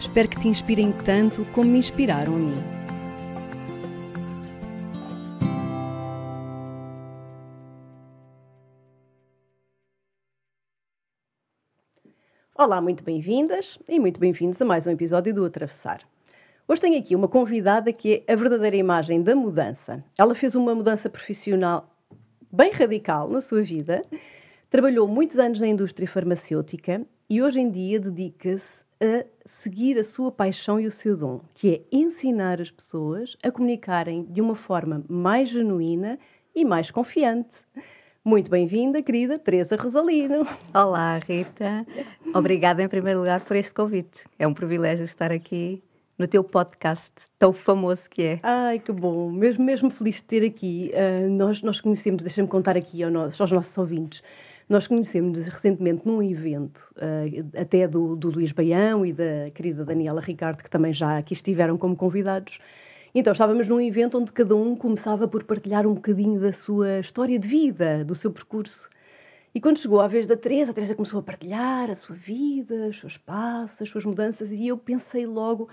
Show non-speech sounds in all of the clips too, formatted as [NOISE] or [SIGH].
Espero que te inspirem tanto como me inspiraram a mim. Olá, muito bem-vindas e muito bem-vindos a mais um episódio do Atravessar. Hoje tenho aqui uma convidada que é a verdadeira imagem da mudança. Ela fez uma mudança profissional bem radical na sua vida, trabalhou muitos anos na indústria farmacêutica e hoje em dia dedica-se a seguir a sua paixão e o seu dom, que é ensinar as pessoas a comunicarem de uma forma mais genuína e mais confiante. Muito bem-vinda, querida Teresa Rosalino. Olá, Rita. Obrigada, em primeiro lugar, por este convite. É um privilégio estar aqui no teu podcast tão famoso que é. Ai, que bom. Mesmo, mesmo feliz de ter aqui. Uh, nós, nós conhecemos, deixa-me contar aqui aos nossos, aos nossos ouvintes, nós conhecemos recentemente num evento, uh, até do, do Luís Baião e da querida Daniela Ricardo, que também já aqui estiveram como convidados, então, estávamos num evento onde cada um começava por partilhar um bocadinho da sua história de vida, do seu percurso. E quando chegou à vez da Teresa, a Teresa começou a partilhar a sua vida, os seus passos, as suas mudanças, e eu pensei logo,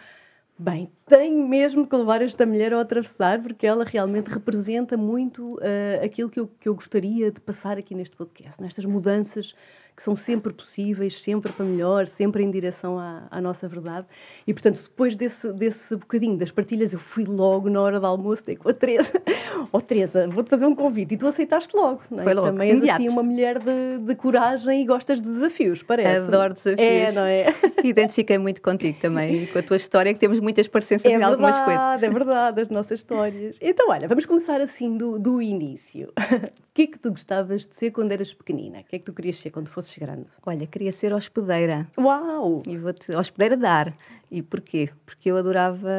bem, tenho mesmo que levar esta mulher ao atravessar, porque ela realmente representa muito uh, aquilo que eu, que eu gostaria de passar aqui neste podcast, nestas mudanças que são sempre possíveis, sempre para melhor, sempre em direção à, à, nossa verdade. E, portanto, depois desse, desse bocadinho das partilhas, eu fui logo na hora do almoço ter com a Teresa. [LAUGHS] Ó oh, Teresa, vou-te fazer um convite. E tu aceitaste logo, não é? Foi logo, Também és assim uma mulher de, de, coragem e gostas de desafios, parece. Adoro desafios. É, não é? [LAUGHS] Identifiquei muito contigo também com a tua história, que temos muitas parecenças é em verdade, algumas coisas. É verdade, as nossas histórias. Então, olha, vamos começar assim do, do início. [LAUGHS] o que é que tu gostavas de ser quando eras pequenina? O que é que tu querias ser quando fosses grande? Olha, queria ser hospedeira. Uau! E vou-te hospedeira dar. E porquê? Porque eu adorava,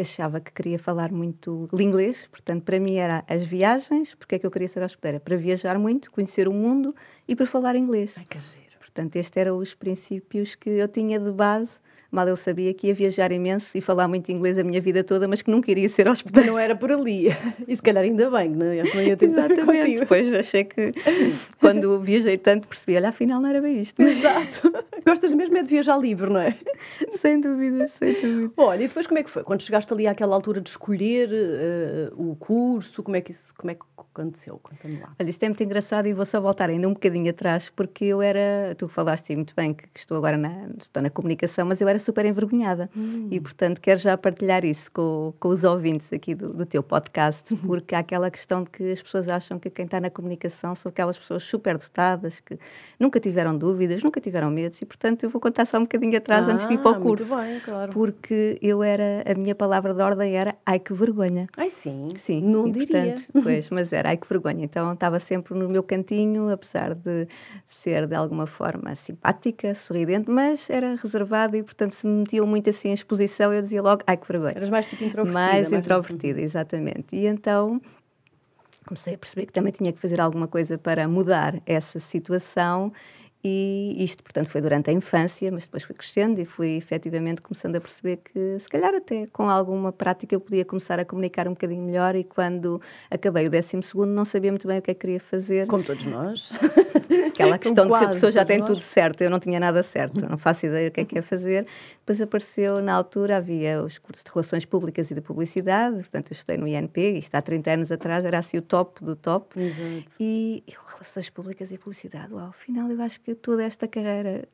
achava que queria falar muito inglês, portanto, para mim era as viagens. Porque é que eu queria ser hospedeira? Para viajar muito, conhecer o mundo e para falar inglês. Ai, que giro. Portanto, estes eram os princípios que eu tinha de base Mal eu sabia que ia viajar imenso e falar muito inglês a minha vida toda, mas que nunca iria ser hospedeiro. Não era por ali. [LAUGHS] E se calhar ainda bem, não é? Ia tentar Exatamente. Depois achei que, quando viajei tanto, percebi, olha, afinal não era bem isto. [LAUGHS] Exato. Gostas mesmo é de viajar livre, não é? [LAUGHS] Sem dúvida, sem dúvida. Olha, e depois como é que foi? Quando chegaste ali àquela altura de escolher uh, o curso, como é que isso como é que aconteceu? Conta-me lá. Olha, isso é muito engraçado e vou só voltar ainda um bocadinho atrás, porque eu era, tu falaste muito bem que estou agora na, estou na comunicação, mas eu era super envergonhada. Hum. E, portanto, quero já partilhar isso com, com os ouvintes aqui do, do teu podcast, uhum. porque há aquela questão de que as pessoas acham que quem está na comunicação são aquelas pessoas super dotadas, que nunca tiveram dúvidas, nunca tiveram medos, e, portanto, eu vou contar só um bocadinho atrás ah, antes de ir para o curso. Muito bem, claro. Porque eu era, a minha palavra de ordem era ai que vergonha. Ai sim, sim não e, diria. Portanto, [LAUGHS] pois, mas era ai que vergonha. Então estava sempre no meu cantinho, apesar de ser de alguma forma simpática, sorridente, mas era reservada e, portanto, se me metiam muito assim em exposição, eu dizia logo, ai que vergonha. Eras mais tipo introvertida. Mais, mais introvertida, exatamente. E então comecei a perceber que também tinha que fazer alguma coisa para mudar essa situação e isto, portanto, foi durante a infância, mas depois fui crescendo e fui efetivamente começando a perceber que, se calhar, até com alguma prática, eu podia começar a comunicar um bocadinho melhor. E quando acabei o 12, não sabia muito bem o que é que queria fazer. Como todos nós. [LAUGHS] Aquela [LAUGHS] questão de que a pessoa já tem nós. tudo certo, eu não tinha nada certo, [LAUGHS] não faço ideia o que é que é fazer. Depois apareceu, na altura, havia os cursos de Relações Públicas e de Publicidade, portanto, eu estudei no INP, isto há 30 anos atrás, era assim o top do top. Exato. E eu, Relações Públicas e Publicidade, uau, afinal, eu acho que toda esta carreira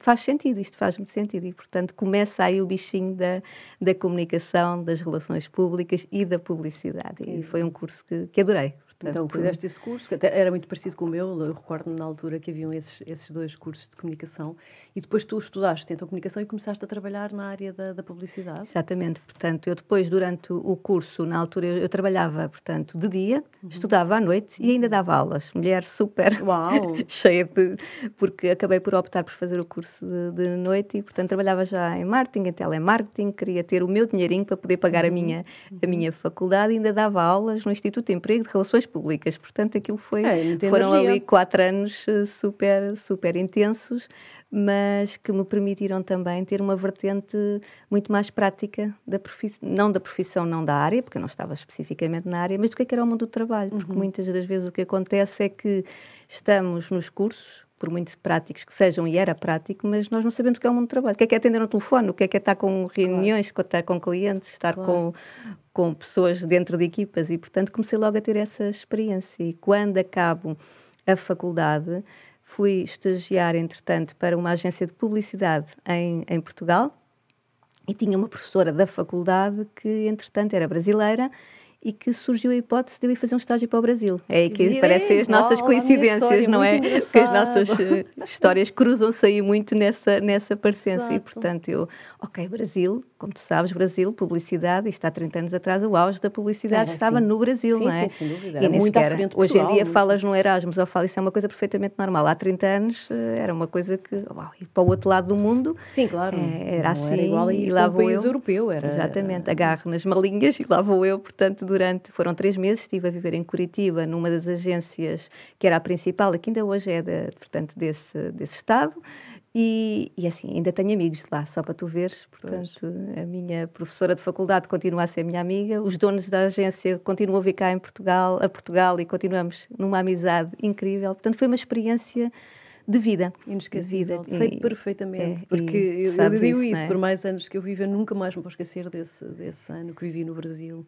faz sentido, isto faz muito sentido, e, portanto, começa aí o bichinho da, da comunicação, das relações públicas e da publicidade. E foi um curso que, que adorei. Portanto, então, fizeste esse curso, que até era muito parecido com o meu, eu recordo-me na altura que haviam esses, esses dois cursos de comunicação, e depois tu estudaste então comunicação e começaste a trabalhar na área da, da publicidade. Exatamente, portanto, eu depois, durante o curso, na altura, eu, eu trabalhava, portanto, de dia, uhum. estudava à noite e ainda dava aulas. Mulher super [LAUGHS] cheia de. porque acabei por optar por fazer o curso de, de, noite e, portanto, trabalhava já em marketing, em telemarketing, queria ter o meu dinheirinho para poder pagar uhum. a, minha, a minha faculdade e ainda dava aulas no Instituto de Emprego de Relações públicas. Portanto, aquilo foi. É, foram energia. ali quatro anos eh, super, super intensos, mas que me permitiram também ter uma vertente muito mais prática da profissão, não da profissão, não da área, porque eu não estava especificamente na área, mas do que, é que era o mundo do trabalho. Porque uhum. muitas das vezes o que acontece é que estamos nos cursos por muito práticos que sejam, e era prático, mas nós não sabemos o que é o mundo do trabalho. O que é que é atender no telefone, o que é que é estar com reuniões, claro. estar com clientes, estar claro. com, com pessoas dentro de equipas. E, portanto, comecei logo a ter essa experiência. E quando acabo a faculdade, fui estagiar, entretanto, para uma agência de publicidade em, em Portugal. E tinha uma professora da faculdade que, entretanto, era brasileira e que surgiu a hipótese de eu ir fazer um estágio para o Brasil. É aí que parecem as nossas coincidências, não é? [LAUGHS] Que as nossas uh, histórias cruzam-se aí muito nessa, nessa parecência. E, portanto, eu, ok, Brasil, como tu sabes, Brasil, publicidade, isto há 30 anos atrás, o auge da publicidade estava no Brasil, sim, não é? Sim, sem dúvida. E nem muito sequer, Portugal, hoje em dia muito... falas no Erasmus ou falas, isso é uma coisa perfeitamente normal. Há 30 anos eh, era uma coisa que, uau, ir para o outro lado do mundo. Sim, claro. É, era assim. Era igual a ir e lá vou eu. europeu. Era... Exatamente, agarro nas malinhas e lá vou eu, portanto, durante, foram três meses, estive a viver em Curitiba, numa das agências que era a principal, que ainda hoje é, de, portanto, desse, desse estado, e, e, assim, ainda tenho amigos lá, só para tu veres. Portanto, pois. a minha professora de faculdade continua a ser minha amiga, os donos da agência continuam a vir cá em Portugal, a Portugal e continuamos numa amizade incrível. Portanto, foi uma experiência de vida. Inesquecível, de vida. sei e, perfeitamente, é, porque eu, eu digo isso, isso é? por mais anos que eu vivo, eu nunca mais me vou esquecer desse, desse ano que vivi no Brasil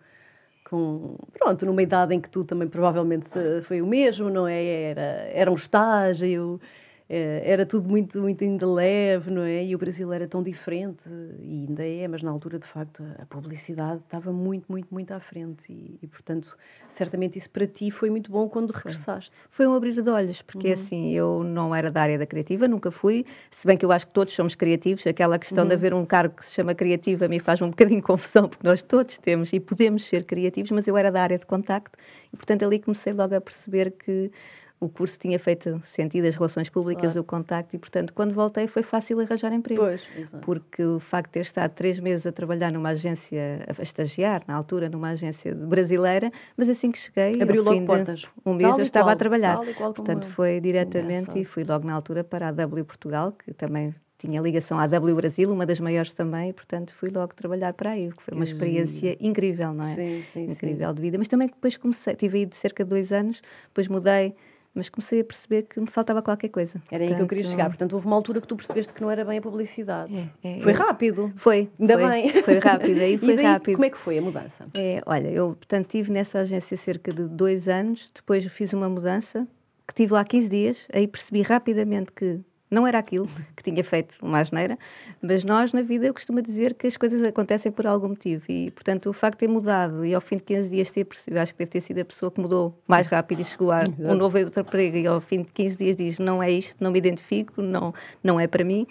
com pronto numa idade em que tu também provavelmente foi o mesmo não é? Era era um estágio. eh, era tudo muito, muito ainda leve, não é? E o Brasil era tão diferente, e ainda é, mas na altura, de facto, a publicidade estava muito, muito, muito à frente. E, e portanto, certamente isso para ti foi muito bom quando regressaste. Foi um abrir de olhos, porque uhum. assim, eu não era da área da criativa, nunca fui, se bem que eu acho que todos somos criativos, aquela questão uhum. de haver um cargo que se chama criativo a mim faz um bocadinho [LAUGHS] confusão, porque nós todos temos e podemos ser criativos, mas eu era da área de contacto, e portanto ali comecei logo a perceber que o curso tinha feito sentido, as relações públicas, claro. o contacto, e portanto, quando voltei foi fácil arranjar emprego. Pois, porque o facto de ter estado três meses a trabalhar numa agência, a estagiar, na altura, numa agência brasileira, mas assim que cheguei, Abriu fim portas. um mês, eu estava qual, a trabalhar. Portanto, foi diretamente e fui logo na altura para a W Portugal, que também tinha ligação à W Brasil, uma das maiores também, e, portanto fui logo trabalhar para aí, que foi uma experiência incrível, não é? Sim, sim, incrível sim. de vida. Mas também depois comecei, tive aí cerca de dois anos, depois mudei mas comecei a perceber que me faltava qualquer coisa. Era aí que eu queria chegar. Portanto, houve uma altura que tu percebeste que não era bem a publicidade. É, é, foi rápido. Foi. Ainda foi, bem. Foi rápido. Aí [LAUGHS] foi daí, rápido. Como é que foi a mudança? É, olha, eu, portanto, tive nessa agência cerca de dois anos. Depois fiz uma mudança, que tive lá 15 dias. Aí percebi rapidamente que não era aquilo [LAUGHS] que tinha feito uma asneira, mas nós, na vida, eu costumo dizer que as coisas acontecem por algum motivo. E, portanto, o facto de ter mudado e ao fim de 15 dias ter percebido, acho que deve ter sido a pessoa que mudou mais rápido e chegou a um novo emprego e ao fim de 15 dias diz: Não é isto, não me identifico, não, não é para mim.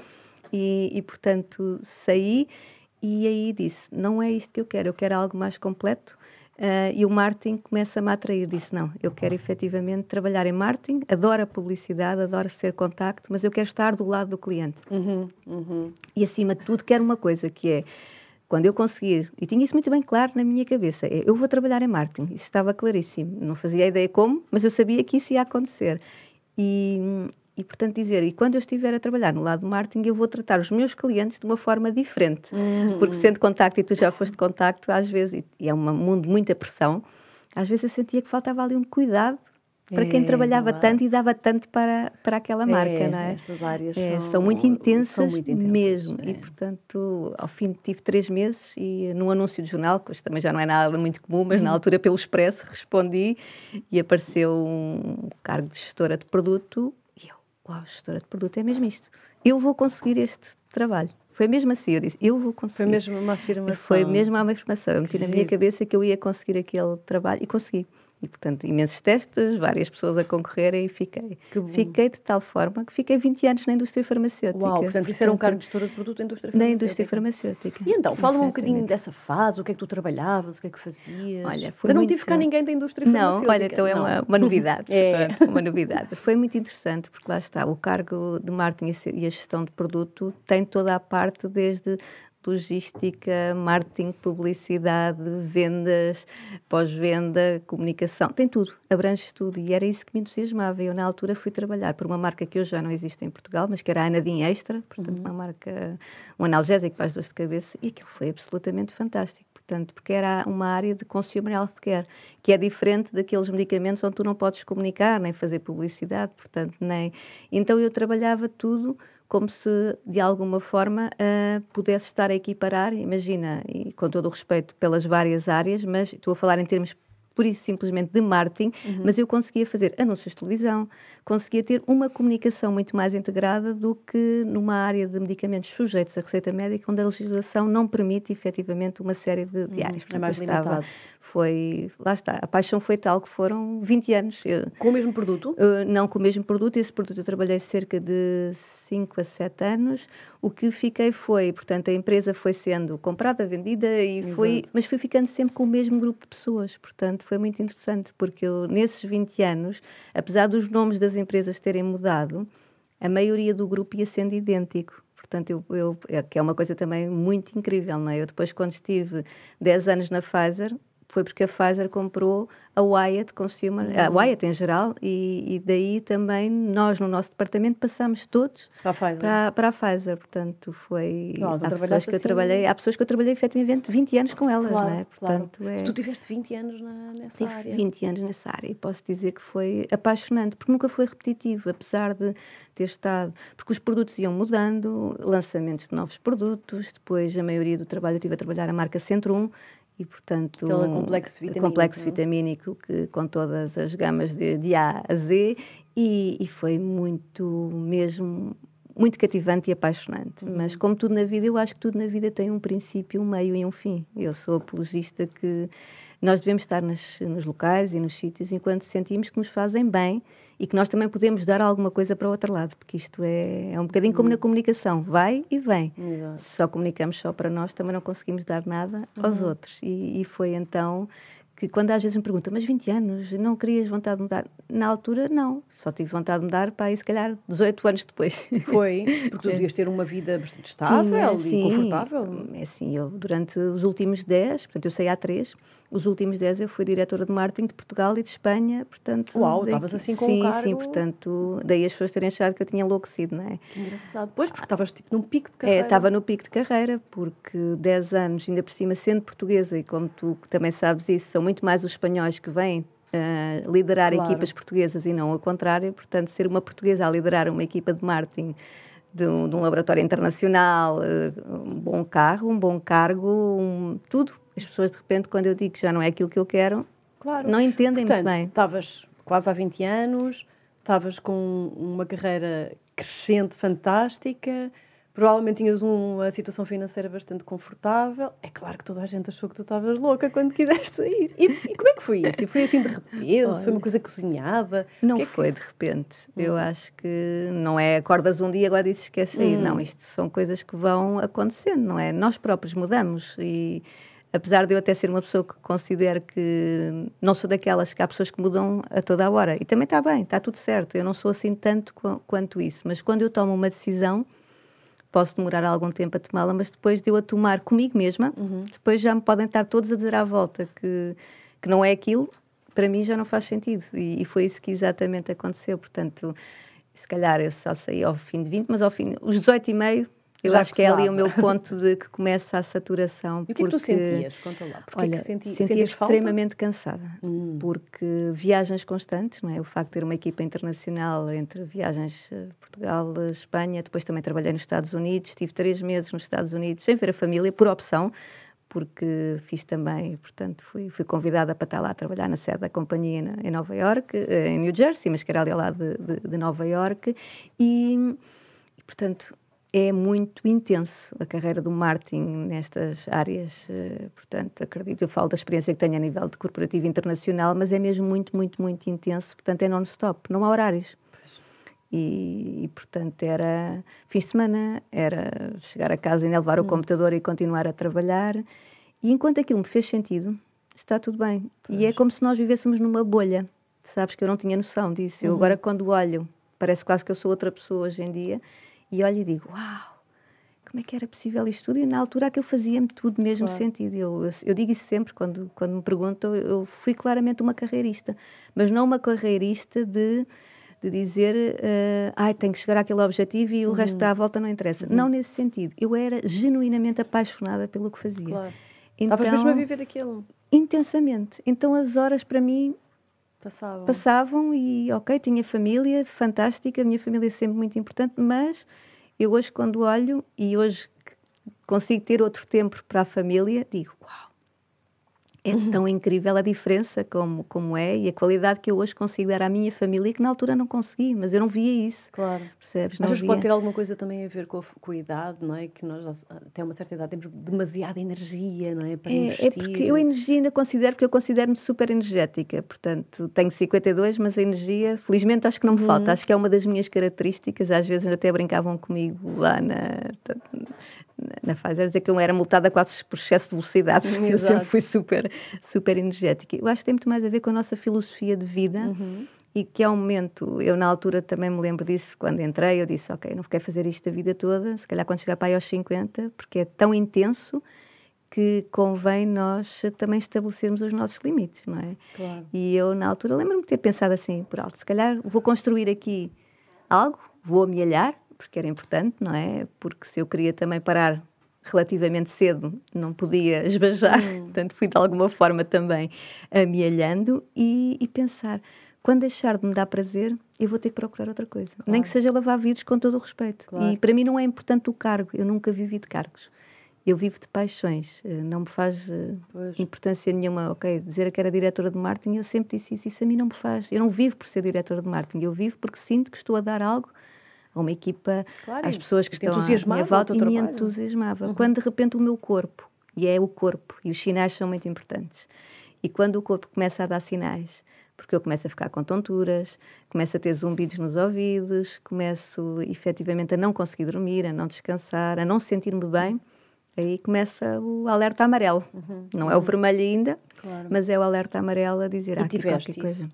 E, e portanto, saí e aí disse: Não é isto que eu quero, eu quero algo mais completo Uh, e o marketing começa-me a atrair. Disse: não, eu quero efetivamente trabalhar em marketing, adoro a publicidade, adoro ser contacto, mas eu quero estar do lado do cliente. Uhum, uhum. E acima de tudo, quero uma coisa que é. Quando eu conseguir, e tinha isso muito bem claro na minha cabeça, é, eu vou trabalhar em marketing, isso estava claríssimo. Não fazia ideia como, mas eu sabia que isso ia acontecer. E, e, portanto, dizer, e quando eu estiver a trabalhar no lado do marketing, eu vou tratar os meus clientes de uma forma diferente. Uhum. Porque sendo contacto, e tu já foste contacto, às vezes, e é um mundo de muita pressão, às vezes eu sentia que faltava ali um cuidado para quem é, trabalhava tanto e dava tanto para, para aquela marca, é, não é? Estas áreas é, são, são, muito intensas, são muito intensas mesmo. É. E, portanto, ao fim tive três meses e num anúncio de jornal, que hoje também já não é nada muito comum, mas na uhum. altura pelo Expresso respondi e apareceu um cargo de gestora de produto uau, gestora de produto é mesmo isto. Eu vou conseguir este trabalho. Foi mesmo assim, eu disse, eu vou conseguir. Foi mesmo uma afirmação. Foi mesmo uma afirmação. Eu meti na minha cabeça que eu ia conseguir aquele trabalho e consegui. E, portanto, imensos testes, várias pessoas a concorrerem e fiquei. Fiquei de tal forma que fiquei 20 anos na indústria farmacêutica. Uau, portanto, isso era um cargo de gestora de produto da indústria farmacêutica. Na indústria farmacêutica. E então, fala-me um bocadinho dessa fase, o que é que tu trabalhavas, o que é que fazias. Olha, foi Eu não muito... tive cá ninguém da indústria farmacêutica. Não, olha, então é uma, uma novidade. [LAUGHS] é. Portanto, uma novidade. Foi muito interessante, porque lá está, o cargo de marketing e a gestão de produto tem toda a parte desde logística, marketing, publicidade, vendas, pós-venda, comunicação, tem tudo, abrange tudo e era isso que me entusiasmava. Eu, na altura, fui trabalhar por uma marca que hoje já não existe em Portugal, mas que era a Anadim Extra, portanto, uhum. uma marca, um analgésico para as dores de cabeça, e aquilo foi absolutamente fantástico. Portanto, porque era uma área de consumer healthcare, que é diferente daqueles medicamentos onde tu não podes comunicar, nem fazer publicidade, portanto, nem. Então eu trabalhava tudo como se de alguma forma uh, pudesse estar a equiparar, imagina, e com todo o respeito pelas várias áreas, mas estou a falar em termos pura e simplesmente de marketing, uhum. mas eu conseguia fazer anúncios de televisão, conseguia ter uma comunicação muito mais integrada do que numa área de medicamentos sujeitos à receita médica, onde a legislação não permite efetivamente uma série de, de áreas. Uhum. É mais estava, limitado. Foi, lá está, a paixão foi tal que foram 20 anos. Eu, com o mesmo produto? Uh, não com o mesmo produto, esse produto eu trabalhei cerca de 5 a 7 anos. O que fiquei foi, portanto, a empresa foi sendo comprada, vendida, e Exato. foi, mas fui ficando sempre com o mesmo grupo de pessoas. Portanto, foi muito interessante, porque eu, nesses 20 anos, apesar dos nomes das empresas terem mudado, a maioria do grupo ia sendo idêntico. Portanto, eu, eu, é, que é uma coisa também muito incrível, não é? Eu depois, quando estive 10 anos na Pfizer, foi porque a Pfizer comprou a Wyatt Consumer, uhum. a Wyatt em geral, e, e, daí também nós no nosso departamento passamos todos para a Pfizer. Para, para a Pfizer. Portanto, foi. há pessoas que eu assim, trabalhei, há pessoas que eu trabalhei efetivamente 20 anos com elas, claro, não é? Portanto, claro. é... Tu tiveste 20 anos na, nessa Tive área. 20 anos nessa área e posso dizer que foi apaixonante, porque nunca foi repetitivo, apesar de ter estado. Porque os produtos iam mudando, lançamentos de novos produtos, depois a maioria do trabalho eu estive a trabalhar a marca Centro 1, e, portanto, Pela complexo vitamínico, complexo vitamínico que, com todas as gamas de, de A a Z, e, e, foi muito mesmo muito cativante e apaixonante. Uhum. Mas, como tudo na vida, eu acho que tudo na vida tem um princípio, um meio e um fim. Eu sou apologista que nós devemos estar nas, nos locais e nos sítios enquanto sentimos que nos fazem bem e que nós também podemos dar alguma coisa para o outro lado, porque isto é, é um bocadinho como na uhum. comunicação, vai e vem. Exato. Se só comunicamos só para nós, também não conseguimos dar nada aos uhum. outros. E, e, foi então que quando às vezes me perguntam, mas 20 anos, não querias vontade de mudar? Na altura, não. Só tive vontade de mudar para aí, se calhar, 18 anos depois. Foi, [LAUGHS] porque tu devias ter uma vida bastante estável sim, e confortável. É assim, eu durante os últimos 10, portanto eu saí há 3, os últimos 10 eu fui diretora de marketing de Portugal e de Espanha, portanto... Uau, estavas assim com sim, um cargo... Sim, portanto, daí as pessoas terem achado que eu tinha enlouquecido, não é? Que engraçado. Pois, porque estavas tipo num pico de é, carreira. É, estava no pico de carreira, porque 10 anos, ainda por cima, sendo portuguesa, e como tu também sabes isso, são muito mais os espanhóis que vêm uh, liderar claro. equipas portuguesas e não ao contrário, portanto, ser uma portuguesa a liderar uma equipa de marketing de um, de um laboratório internacional, uh, um bom carro, um bom cargo, um, tudo as pessoas, de repente, quando eu digo que já não é aquilo que eu quero, claro. não entendem Portanto, muito bem. Estavas quase há 20 anos, estavas com uma carreira crescente, fantástica, provavelmente tinhas uma situação financeira bastante confortável. É claro que toda a gente achou que tu estavas louca quando quiseste sair. E, e, como é que foi isso? Foi assim de repente? Olha, foi uma coisa cozinhada? Não foi é que... de repente. Hum. Eu acho que não é acordas um dia e agora dizes que quer sair. Hum. Não, isto são coisas que vão acontecendo, não é? Nós próprios mudamos e apesar de eu até ser uma pessoa que considero que não sou daquelas que há pessoas que mudam a toda a hora. E também está bem, está tudo certo. Eu não sou assim tanto quanto isso. Mas quando eu tomo uma decisão, posso demorar algum tempo a tomá-la, mas depois de eu a tomar comigo mesma, uhum. depois já me podem estar todos a dizer à volta que, que não é aquilo, para mim já não faz sentido. E, e foi isso que exatamente aconteceu. Portanto, se calhar eu só saí ao fim de 20, mas ao fim, os 18 e meio eu Já acho que é ali o meu ponto de que começa a saturação. [LAUGHS] E o que porque, é que tu sentias? Conta lá. Porque olha, é que senti, sentia extremamente cansada, hum. porque viagens constantes, não é? o facto de ter uma equipa internacional entre viagens eh, Portugal, Espanha, depois também trabalhei nos Estados Unidos, estive três meses nos Estados Unidos sem ver a família, por opção, porque fiz também, portanto, fui, fui convidada para estar lá a trabalhar na sede da companhia em Nova York, eh, em New Jersey, mas que era ali lado de, de, de Nova York, e portanto é muito intenso a carreira do marketing nestas áreas. Uh, portanto, acredito, eu falo da experiência que tenho a nível de corporativo internacional, mas é mesmo muito, muito, muito intenso. Portanto, é non-stop, não há horários. E, e, portanto, era fim de semana, era chegar a casa e levar o hum. computador e continuar a trabalhar. E enquanto aquilo me fez sentido, está tudo bem. Pois. E é como se nós vivêssemos numa bolha. Sabes que eu não tinha noção disso. Uhum. Eu agora, quando olho, parece quase que eu sou outra pessoa hoje em dia, e olho e digo: Uau, como é que era possível isto tudo? E na altura aquilo fazia-me tudo mesmo claro. sentido. Eu, eu, eu, digo isso sempre quando, quando me perguntam. Eu fui claramente uma carreirista, mas não uma carreirista de de dizer, uh, ai, tenho que chegar àquele objetivo e o uhum. resto da volta não interessa. Uhum. Não nesse sentido. Eu era genuinamente apaixonada pelo que fazia. Claro. Então, Estavas mesmo a viver aquilo? Intensamente. Então as horas para mim passavam. passavam e, ok, tinha família, fantástica, a minha família é sempre muito importante, mas eu hoje quando olho e hoje consigo ter outro tempo para a família, digo, uau, é uhum. tão incrível a diferença como, como é e a qualidade que eu hoje consigo dar à minha família que na altura não consegui, mas eu não via isso. Claro. Percebes? Não pode ter alguma coisa também a ver com a, com a idade, não é? Que nós até uma certa idade temos demasiada energia, não é? Para é, é investir. É porque eu a energia ainda considero, porque eu considero-me super energética, portanto tenho 52, mas a energia, felizmente acho que não me uhum. falta, acho que é uma das minhas características, às vezes até brincavam comigo lá na, na fase, era dizer que eu era multada quase por excesso de velocidade, [LAUGHS] porque eu sempre fui super, [LAUGHS] super energética. Eu acho que tem muito mais a ver com a nossa filosofia de vida uhum. e que é um momento, eu na altura também me lembro disso, quando entrei, eu disse, ok, não quero fazer isto a vida toda, se calhar quando chegar para aí aos 50, porque é tão intenso que convém nós também estabelecermos os nossos limites, não é? Claro. E eu na altura lembro-me de ter pensado assim, por alto, se calhar vou construir aqui algo, vou amealhar, porque era importante, não é? Porque se eu queria também parar relativamente cedo, não podia esbajar, hum. [LAUGHS] portanto fui de alguma forma também amealhando e, e, pensar, quando deixar de me dar prazer, eu vou ter que procurar outra coisa. Claro. Nem que seja lavar vidros com todo o respeito. Claro. E para mim não é importante o cargo, eu nunca vivi de cargos. Eu vivo de paixões, eh, não me faz eh, pois. importância nenhuma, ok, dizer que era diretora de marketing, eu sempre disse isso, isso a mim não me faz. Eu não vivo por ser diretora de marketing, eu vivo porque sinto que estou a dar algo a uma equipa, claro, às pessoas que estão à minha volta e me entusiasmava. Uhum. Quando de repente o meu corpo, e é o corpo, e os sinais são muito importantes, e quando o corpo começa a dar sinais, porque eu começo a ficar com tonturas, começo a ter zumbidos nos ouvidos, começo efetivamente a não conseguir dormir, a não descansar, a não sentir-me bem, aí começa o alerta amarelo. Uhum. Não é o vermelho ainda, claro. mas é o alerta amarelo a dizer, ah, aqui qualquer isso? coisa.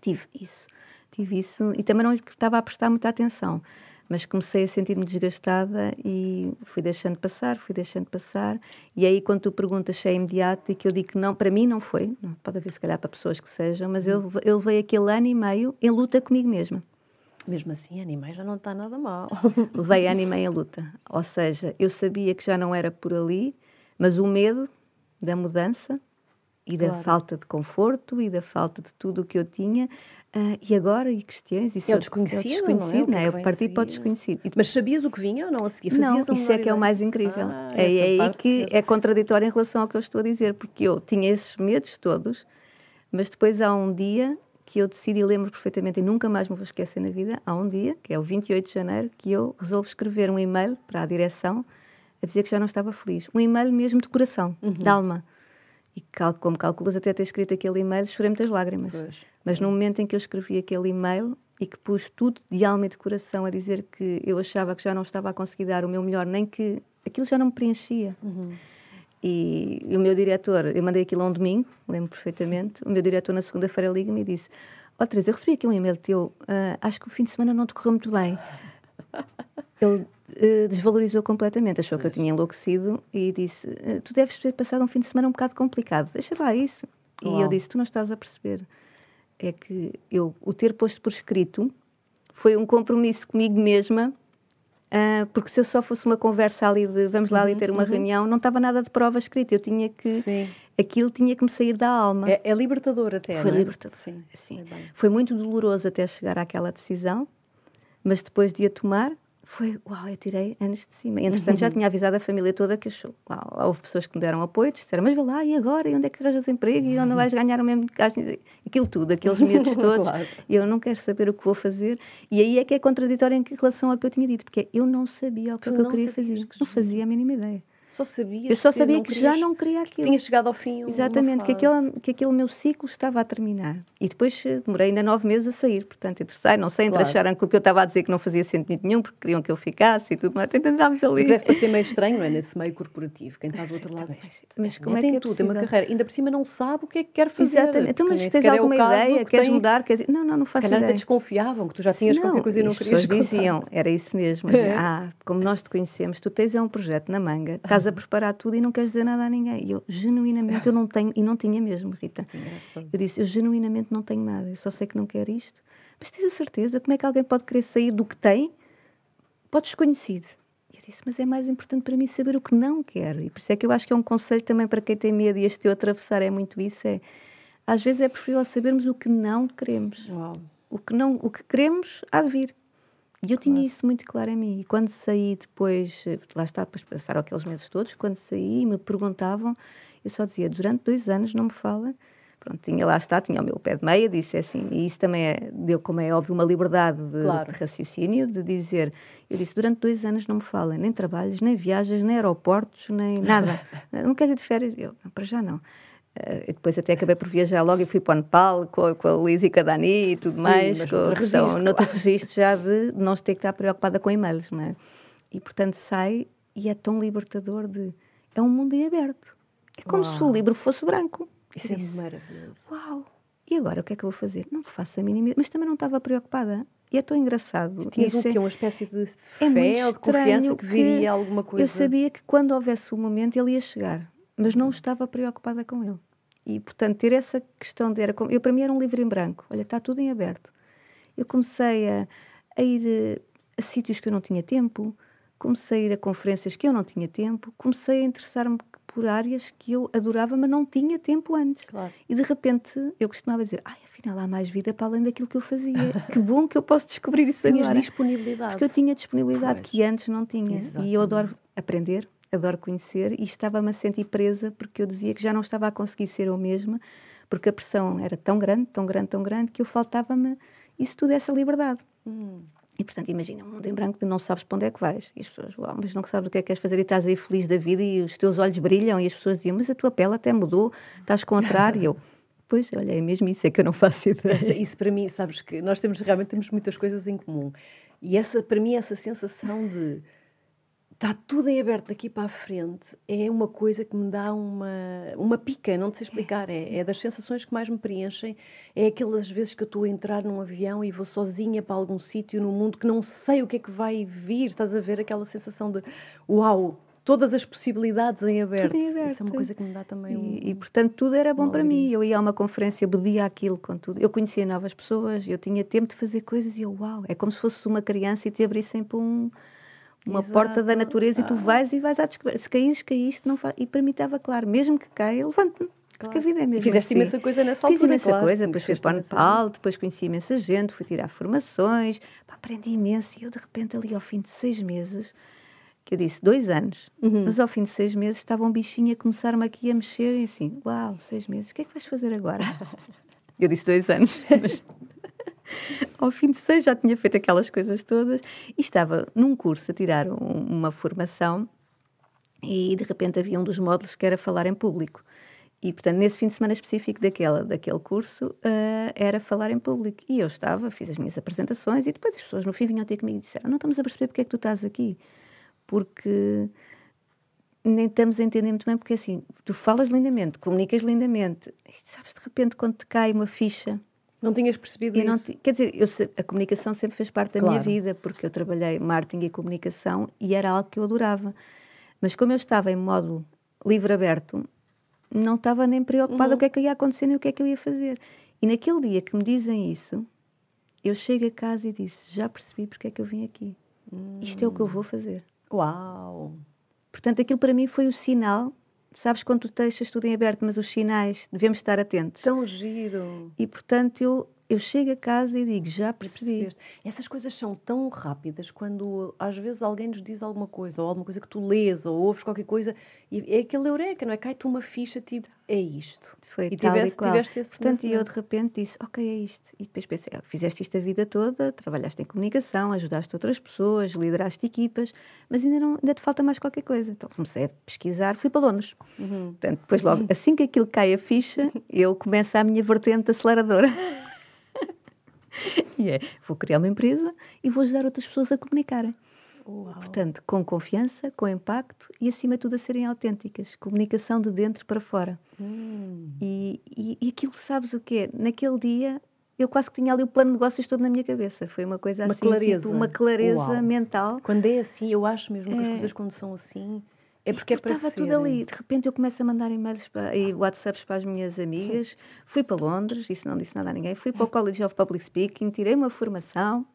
Tive isso tive isso e também não lhe estava a prestar muita atenção. Mas comecei a sentir-me desgastada e fui deixando passar, fui deixando passar. E aí, quando tu perguntas se é imediato e que eu digo que não, para mim não foi, pode haver se calhar para pessoas que sejam, mas eu, uhum. eu levei aquele ano e meio em luta comigo mesma. Mesmo assim, animais já não está nada mal. [LAUGHS] Levei ano e meio em [LAUGHS] luta. Ou seja, eu sabia que já não era por ali, mas o medo da mudança e da claro. falta de conforto e da falta de tudo o que eu tinha Uh, e agora, e questões? Isso é o desconhecido, é o desconhecido, não é? Não é? Eu parti para o desconhecido. Mas sabias o que vinha ou não a seguir? Fazias não, isso é que é o mais incrível. Ah, é, é aí que é contraditório em relação ao que eu estou a dizer, porque eu tinha esses medos todos, mas depois há um dia que eu decidi, e lembro perfeitamente, e nunca mais me vou esquecer na vida, há um dia, que é o 28 de janeiro, que eu resolvo escrever um e-mail para a direção a dizer que já não estava feliz. Um e-mail mesmo de coração, uhum. de alma. E como calculas até ter escrito aquele e-mail, chorei muitas lágrimas. Pois. Mas no momento em que eu escrevi aquele e-mail e que pus tudo de alma e de coração a dizer que eu achava que já não estava a conseguir dar o meu melhor, nem que aquilo já não me preenchia. Uhum. E, e, o meu diretor, eu mandei aquilo a um domingo, lembro perfeitamente, o meu diretor na segunda-feira liga-me e disse: Ó oh, Teresa, eu recebi aqui um e-mail teu, uh, acho que o fim de semana não te correu muito bem. [LAUGHS] Ele desvalorizou completamente, achou que eu tinha enlouquecido e disse: uh, Tu deves ter passado um fim de semana um bocado complicado, deixa lá isso. Uau. E eu disse: Tu não estás a perceber é que eu o ter posto por escrito foi um compromisso comigo mesma, uh, porque se eu só fosse uma conversa ali de vamos lá uhum, ali ter uma uhum. reunião, não estava nada de prova escrita. Eu tinha que. Sim. Aquilo tinha que me sair da alma. É, é libertador até. Foi é? libertador. Sim. Assim, é foi muito doloroso até chegar àquela decisão, mas depois de a tomar, foi, uau, eu tirei anos de cima. Entretanto, já tinha avisado a família toda que achou, uau, houve pessoas que me deram apoio, disseram, mas vá lá, e agora? E onde é que arranjas emprego? E onde vais ganhar o mesmo gasto? Aquilo tudo, aqueles medos [LAUGHS] todos. claro. E eu não quero saber o que vou fazer. E aí é que é contraditório em relação ao que eu tinha dito, porque eu não sabia o que, é que eu queria fazer. Que não fazia a mínima ideia. Só sabia Eu só sabia que, que já não queria aquilo. Tinha chegado ao fim. Exatamente, que aquele, que aquele meu ciclo estava a terminar. E depois eh, demorei ainda nove meses a sair, portanto, interessei. Não sei, claro. acharam que o que eu estava a dizer que não fazia sentido nenhum, porque queriam que eu ficasse e tudo mais. Tentámos ali. Deve parecer meio estranho, não é? Nesse meio corporativo, quem está do outro lado. Mas, mas como é que é tudo, tem uma carreira. Ainda por cima não sabe o que é que quer fazer. Exatamente. Então, mas tens é alguma é ideia? Queres mudar? Queres... Não, não, não faço Se ideia. até desconfiavam que tu já tinhas não, qualquer coisa e não querias As pessoas diziam, era isso mesmo. [LAUGHS] É. Ah, como nós te conhecemos, tu tens é um projeto na manga, estás a preparar tudo e não queres dizer nada a ninguém. E eu, genuinamente, eu não [LAUGHS] tenho, e não tinha mesmo, Rita. Eu disse, eu genuinamente não tenho nada, eu só sei que não quero isto. Mas tens a certeza? Como é que alguém pode querer sair do que tem? Pode desconhecido. E eu disse, mas é mais importante para mim saber o que não quero. E por isso é que eu acho que é um conselho também para quem tem medo, e este teu atravessar é muito isso, é... Às vezes é preferível sabermos o que não queremos. Uau. O que, não, o que queremos há de vir. E eu tinha claro. isso muito claro em mim. E quando saí depois, lá está, depois passaram aqueles meses todos, quando saí me perguntavam, eu só dizia, durante dois anos não me fala. Pronto, tinha lá está, tinha o meu pé de meia, disse assim, e isso também é, deu, como é óbvio, uma liberdade de, claro. de, raciocínio, de dizer, eu disse, durante dois anos não me fala, nem trabalhos, nem viagens, nem aeroportos, nem nada. [LAUGHS] não quer dizer de férias? Eu, para já não. Uh, depois até acabei por viajar logo e fui para o Nepal com, com a Luísa e com a Dani e tudo Sim, mais, com a questão, registro, noutro claro. registro já de não ter que estar preocupada com e-mails, não é? E portanto sai e é tão libertador de... É um mundo em aberto. É como Uau. se o livro fosse branco. Isso é maravilhoso. Uau! E agora o que é que eu vou fazer? Não faço a mínima... Mas também não estava preocupada. E é tão engraçado. Tinhas um, é, uma espécie de é fé ou de confiança que viria alguma coisa? Eu sabia que quando houvesse o um momento ele ia chegar mas não estava preocupada com ele. E, portanto, ter essa questão de. Era, eu, para mim, era um livro em branco. Olha, está tudo em aberto. Eu comecei a, a ir a, eh, a sítios que eu não tinha tempo, comecei a ir a conferências que eu não tinha tempo, comecei a interessar-me por áreas que eu adorava, mas não tinha tempo antes. Claro. E de repente eu costumava dizer: ai, afinal há mais vida para além daquilo que eu fazia. que bom que eu posso descobrir isso [LAUGHS] Tinhas agora. disponibilidade. Porque eu tinha disponibilidade pois. que antes não tinha. Exatamente. E eu adoro aprender, adoro conhecer, e estava-me a sentir presa porque eu dizia que já não estava a conseguir ser eu mesma, porque a pressão era tão grande, tão grande, tão grande, que eu faltava-me isso tudo, essa liberdade. Hum. E, portanto, imagina, um mundo em branco de não sabes para onde é que vais. E as pessoas, uau, mas não sabes o que é que queres fazer e estás aí feliz da vida e os teus olhos brilham e as pessoas diziam, mas a tua pele até mudou, estás contrário. E eu, pois, olha, é mesmo isso, é que eu não faço ideia. Isso para mim, sabes que nós temos, realmente temos muitas coisas em comum. E essa, para mim, essa sensação de está tudo em aberto daqui para a frente, é uma coisa que me dá uma, uma pica, não te sei explicar. É, é das sensações que mais me preenchem. É aquelas vezes que eu estou a entrar num avião e vou sozinha para algum sítio no mundo que não sei o que é que vai vir. Estás a ver aquela sensação de uau, todas as possibilidades em aberto. Tudo em aberto. Isso é uma coisa que me dá também um... E, e portanto, tudo era bom para mim. Eu ia a uma conferência, bebia aquilo com tudo. Eu conhecia novas pessoas, eu tinha tempo de fazer coisas e eu, uau, é como se fosse uma criança e te abrissem para um uma Exato. porta da natureza ah. e tu ah. vais e vais à descoberta. Se caís, caíste, não faz... e para mim estava claro, mesmo que caia, levante-me. Porque a vida é mesmo Fizeste assim. imensa coisa nessa Fiz altura, imensa claro. coisa, depois fui para o Nepal, depois conheci imensa gente, fui tirar formações, pá, aprendi imenso e eu de repente ali ao fim de seis meses, que eu disse dois anos, uhum. mas ao fim de seis meses estava um bichinho a começar-me aqui a mexer e assim, uau, seis meses, o que é que vais fazer agora? [LAUGHS] eu disse dois anos, [LAUGHS] mas ao fim de seis já tinha feito aquelas coisas todas e estava num curso a tirar um, uma formação e de repente havia um dos módulos que era falar em público. E, portanto, nesse fim de semana específico daquela, daquele curso, uh, era falar em público. E eu estava, fiz as minhas apresentações e depois as pessoas no fim vinham ter comigo e disseram: Não estamos a perceber porque é que tu estás aqui. Porque nem estamos a entender muito bem, porque assim, tu falas lindamente, comunicas lindamente, e sabes de repente quando te cai uma ficha não tinhas percebido eu isso? Não, quer dizer, eu, a comunicação sempre fez parte da claro. minha vida, porque eu trabalhei marketing e comunicação e era algo que eu adorava. Mas como eu estava em modo livre aberto, não estava nem preocupada uhum. o que é que ia acontecer nem o que é que eu ia fazer. E naquele dia que me dizem isso, eu chego a casa e disse: Já percebi porque é que eu vim aqui. Hum. Isto é o que eu vou fazer. Uau! Portanto, aquilo para mim foi o sinal sabes quando tu deixas tudo em aberto, mas os sinais devemos estar atentos. Tão giro. E portanto eu eu chego a casa e digo, já percebi. Essas coisas são tão rápidas quando às vezes alguém nos diz alguma coisa, ou alguma coisa que tu lês, ou ouves qualquer coisa, e é aquele eureka, não é? Cai-te uma ficha, tipo, é isto. Foi e tal tiveste, e qual. Tiveste esse Portanto, e eu de repente disse, ok, é isto. E depois pensei, ah, fizeste isto a vida toda, trabalhaste em comunicação, ajudaste outras pessoas, lideraste equipas, mas ainda, não, ainda te falta mais qualquer coisa. Então comecei a pesquisar, fui para Londres. Uhum. Portanto, depois logo, assim que aquilo cai a ficha, eu começo a minha vertente aceleradora. [LAUGHS] [LAUGHS] e é, vou criar uma empresa e vou ajudar outras pessoas a comunicarem. Uau. Portanto, com confiança, com impacto e, acima de tudo, a serem autênticas. Comunicação de dentro para fora. Hum. E, e, e aquilo, sabes o quê? Naquele dia, eu quase que tinha ali o plano de negócios todo na minha cabeça. Foi uma coisa uma assim, clareza. Tipo, uma clareza Uau. mental. Quando é assim, eu acho mesmo que as é. coisas quando são assim é porque é Estava tudo ali. De repente eu começo a mandar e-mails para, e WhatsApps para as minhas amigas. Fui para Londres, isso não disse nada a ninguém. Fui para o College of Public Speaking, tirei uma formação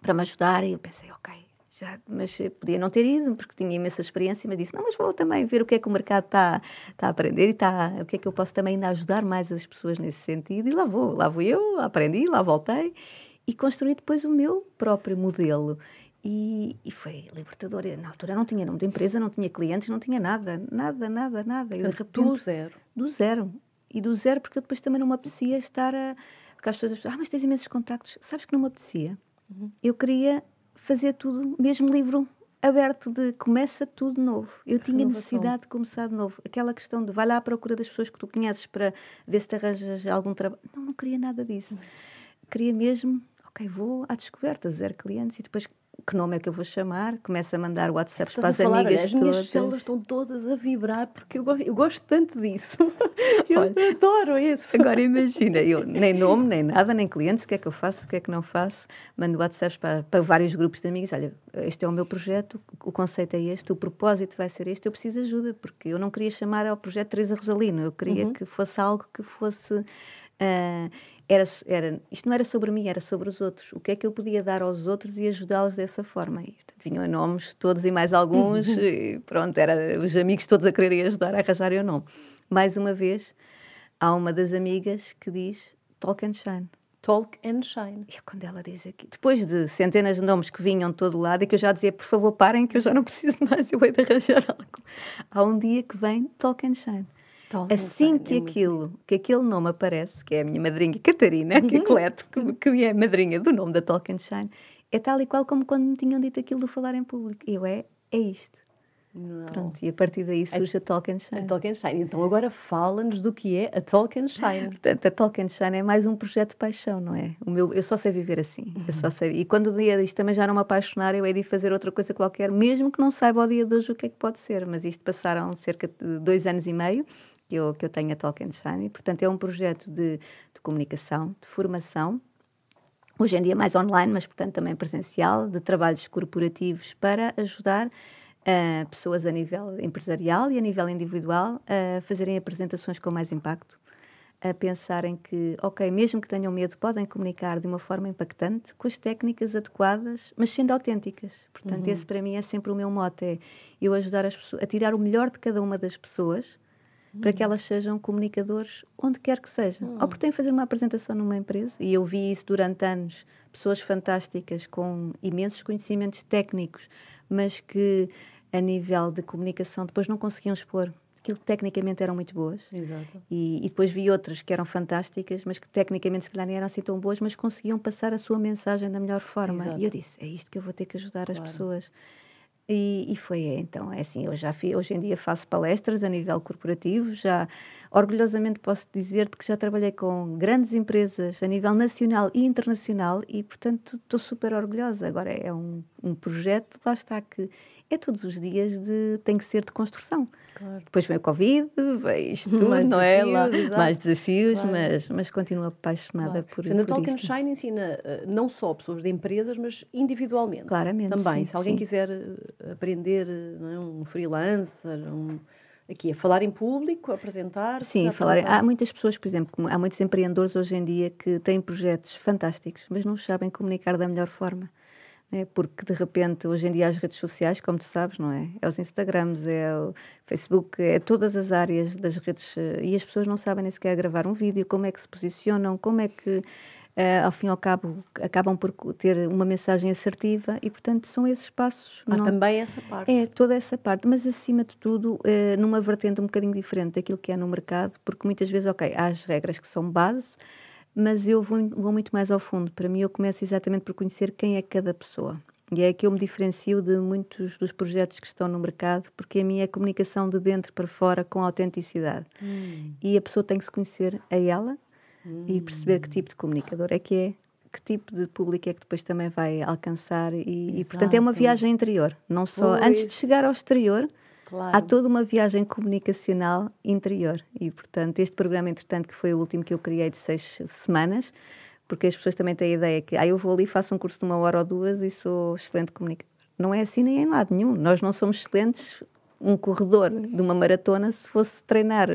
para me ajudar e eu pensei, ok, já, mas podia não ter ido porque tinha imensa experiência, mas disse, não, mas vou também ver o que é que o mercado está, está a aprender e está, o que é que eu posso também ainda ajudar mais as pessoas nesse sentido. E lá vou, lá vou eu, aprendi, lá voltei e construí depois o meu próprio modelo. E, e, foi libertador. Na altura não tinha nome de empresa, não tinha clientes, não tinha nada, nada, nada, nada. E repente, do zero. Do zero. E do zero porque eu depois também não me apetecia estar a... Porque as pessoas ah, mas tens imensos contactos. Sabes que não me apetecia? Uhum. Eu queria fazer tudo, mesmo livro aberto de começa tudo novo. Eu tinha necessidade de começar de novo. Aquela questão de vai lá à procura das pessoas que tu conheces para ver se te arranjas algum trabalho. Não, não queria nada disso. Uhum. Queria mesmo, ok, vou à descoberta, zero clientes e depois que nome é que eu vou chamar? Começa a mandar WhatsApps para as falar, amigas olha, as minhas células estão todas a vibrar porque eu gosto, eu gosto tanto disso. [LAUGHS] eu olha, adoro isso. Agora imagina, eu [LAUGHS] nem nome, nem nada, nem clientes, o que é que eu faço, o que é que não faço. Mando WhatsApps para, para vários grupos de amigos. Olha, este é o meu projeto, o conceito é este, o propósito vai ser este, eu preciso de ajuda, porque eu não queria chamar ao projeto Teresa Rosalino, eu queria uhum. que fosse algo que fosse... Uh, era, era, isto não era sobre mim, era sobre os outros. O que é que eu podia dar aos outros e ajudá-los dessa forma? E, portanto, vinham nomes todos e mais alguns, e pronto, era os amigos todos a quererem ajudar a arranjarem o nome. Mais uma vez, há uma das amigas que diz Talk and Shine. Talk and Shine. E quando ela diz aqui, depois de centenas de nomes que vinham de todo lado, e que eu já dizia, por favor, parem, que eu já não preciso [LAUGHS] mais, eu hei de arranjar algo. Há um dia que vem Talk and Shine. Assim que aquilo, que aquele nome aparece, que é a minha madrinha Catarina, que é Cleto, que, que é madrinha do nome da Tolkienshine, é tal e qual como quando me tinham dito aquilo do falar em público. Eu é, é isto. Não. Pronto, e a partir daí surge a, a Tolkienshine. A Tolkienshine. Então agora fala-nos do que é a Tolkienshine. Portanto, a Tolkienshine é mais um projeto de paixão, não é? O meu, eu só sei viver assim. Uhum. Eu só sei, e quando o dia disto também já não me apaixonar, eu hei de fazer outra coisa qualquer, mesmo que não saiba ao dia de hoje o que é que pode ser. Mas isto passaram cerca de dois anos e meio que eu, que eu tenho a Talk and Shine. Portanto, é um projeto de, de comunicação, de formação, hoje em dia mais online, mas portanto também presencial, de trabalhos corporativos para ajudar uh, pessoas a nível empresarial e a nível individual a fazerem apresentações com mais impacto, a pensarem que, ok, mesmo que tenham medo, podem comunicar de uma forma impactante, com as técnicas adequadas, mas sendo autênticas. Portanto, uhum. esse para mim é sempre o meu mote, é eu ajudar as pessoas a tirar o melhor de cada uma das pessoas para que elas sejam comunicadores onde quer que seja. Uhum. Ou porque têm que fazer uma apresentação numa empresa, e eu vi isso durante anos, pessoas fantásticas com imensos conhecimentos técnicos, mas que a nível de comunicação depois não conseguiam expor. Aquilo que tecnicamente eram muito boas. Exato. E, e depois vi outras que eram fantásticas, mas que tecnicamente se calhar nem eram assim tão boas, mas conseguiam passar a sua mensagem da melhor forma. Exato. E eu disse, é isto que eu vou ter que ajudar claro. as pessoas. E, e, foi então, é assim, eu já hoje em dia faço palestras a nível corporativo, já orgulhosamente posso dizer-te que já trabalhei com grandes empresas a nível nacional e internacional e, portanto, estou super orgulhosa. Agora é um, um projeto, lá está, que é todos os dias de tem que ser de construção. Claro. Depois vem o Covid, vem isto [LAUGHS] mais não é? Mais desafios, claro. mas, mas continuo apaixonada claro. por, Portanto, por a Talk Shine ensina eh, não só pessoas de empresas, mas individualmente. Claramente. Também. Sim, Se alguém sim. quiser eh, aprender é, um freelancer, um aqui a falar em público, apresentar -se, Sim, falar. Há muitas pessoas, por exemplo, há muitos empreendedores hoje em dia que têm projetos fantásticos, mas não sabem comunicar da melhor forma é? porque de repente hoje em dia as redes sociais, como tu sabes, não é? É os Instagrams, é o Facebook, é todas as áreas das redes eh, e as pessoas não sabem nem sequer gravar um vídeo, como é que se posicionam, como é que uh, ao fim e ao cabo, acabam por ter uma mensagem assertiva e, portanto, são esses passos. Há não... também essa parte. É, toda essa parte, mas acima de tudo, uh, numa vertente um bocadinho diferente daquilo que é no mercado, porque muitas vezes, ok, há as regras que são base, mas eu vou, vou muito mais ao fundo. Para mim, eu começo exatamente por conhecer quem é cada pessoa. E é que eu me diferencio de muitos dos projetos que estão no mercado, porque a minha é a comunicação de dentro para fora com autenticidade. Hum. E a pessoa tem que se conhecer a ela hum. e perceber que tipo de comunicador é que é, que tipo de público é que depois também vai alcançar. E, e portanto, é uma viagem interior. Não só pois. antes de chegar ao exterior, Claro. Há toda uma viagem comunicacional interior e, portanto, este programa, entretanto, que foi o último que eu criei de seis semanas, porque as pessoas também têm a ideia que ah, eu vou ali, faço um curso de uma hora ou duas e sou excelente comunicador. Não é assim nem em lado nenhum. Nós não somos excelentes. Um corredor de uma maratona, se fosse treinar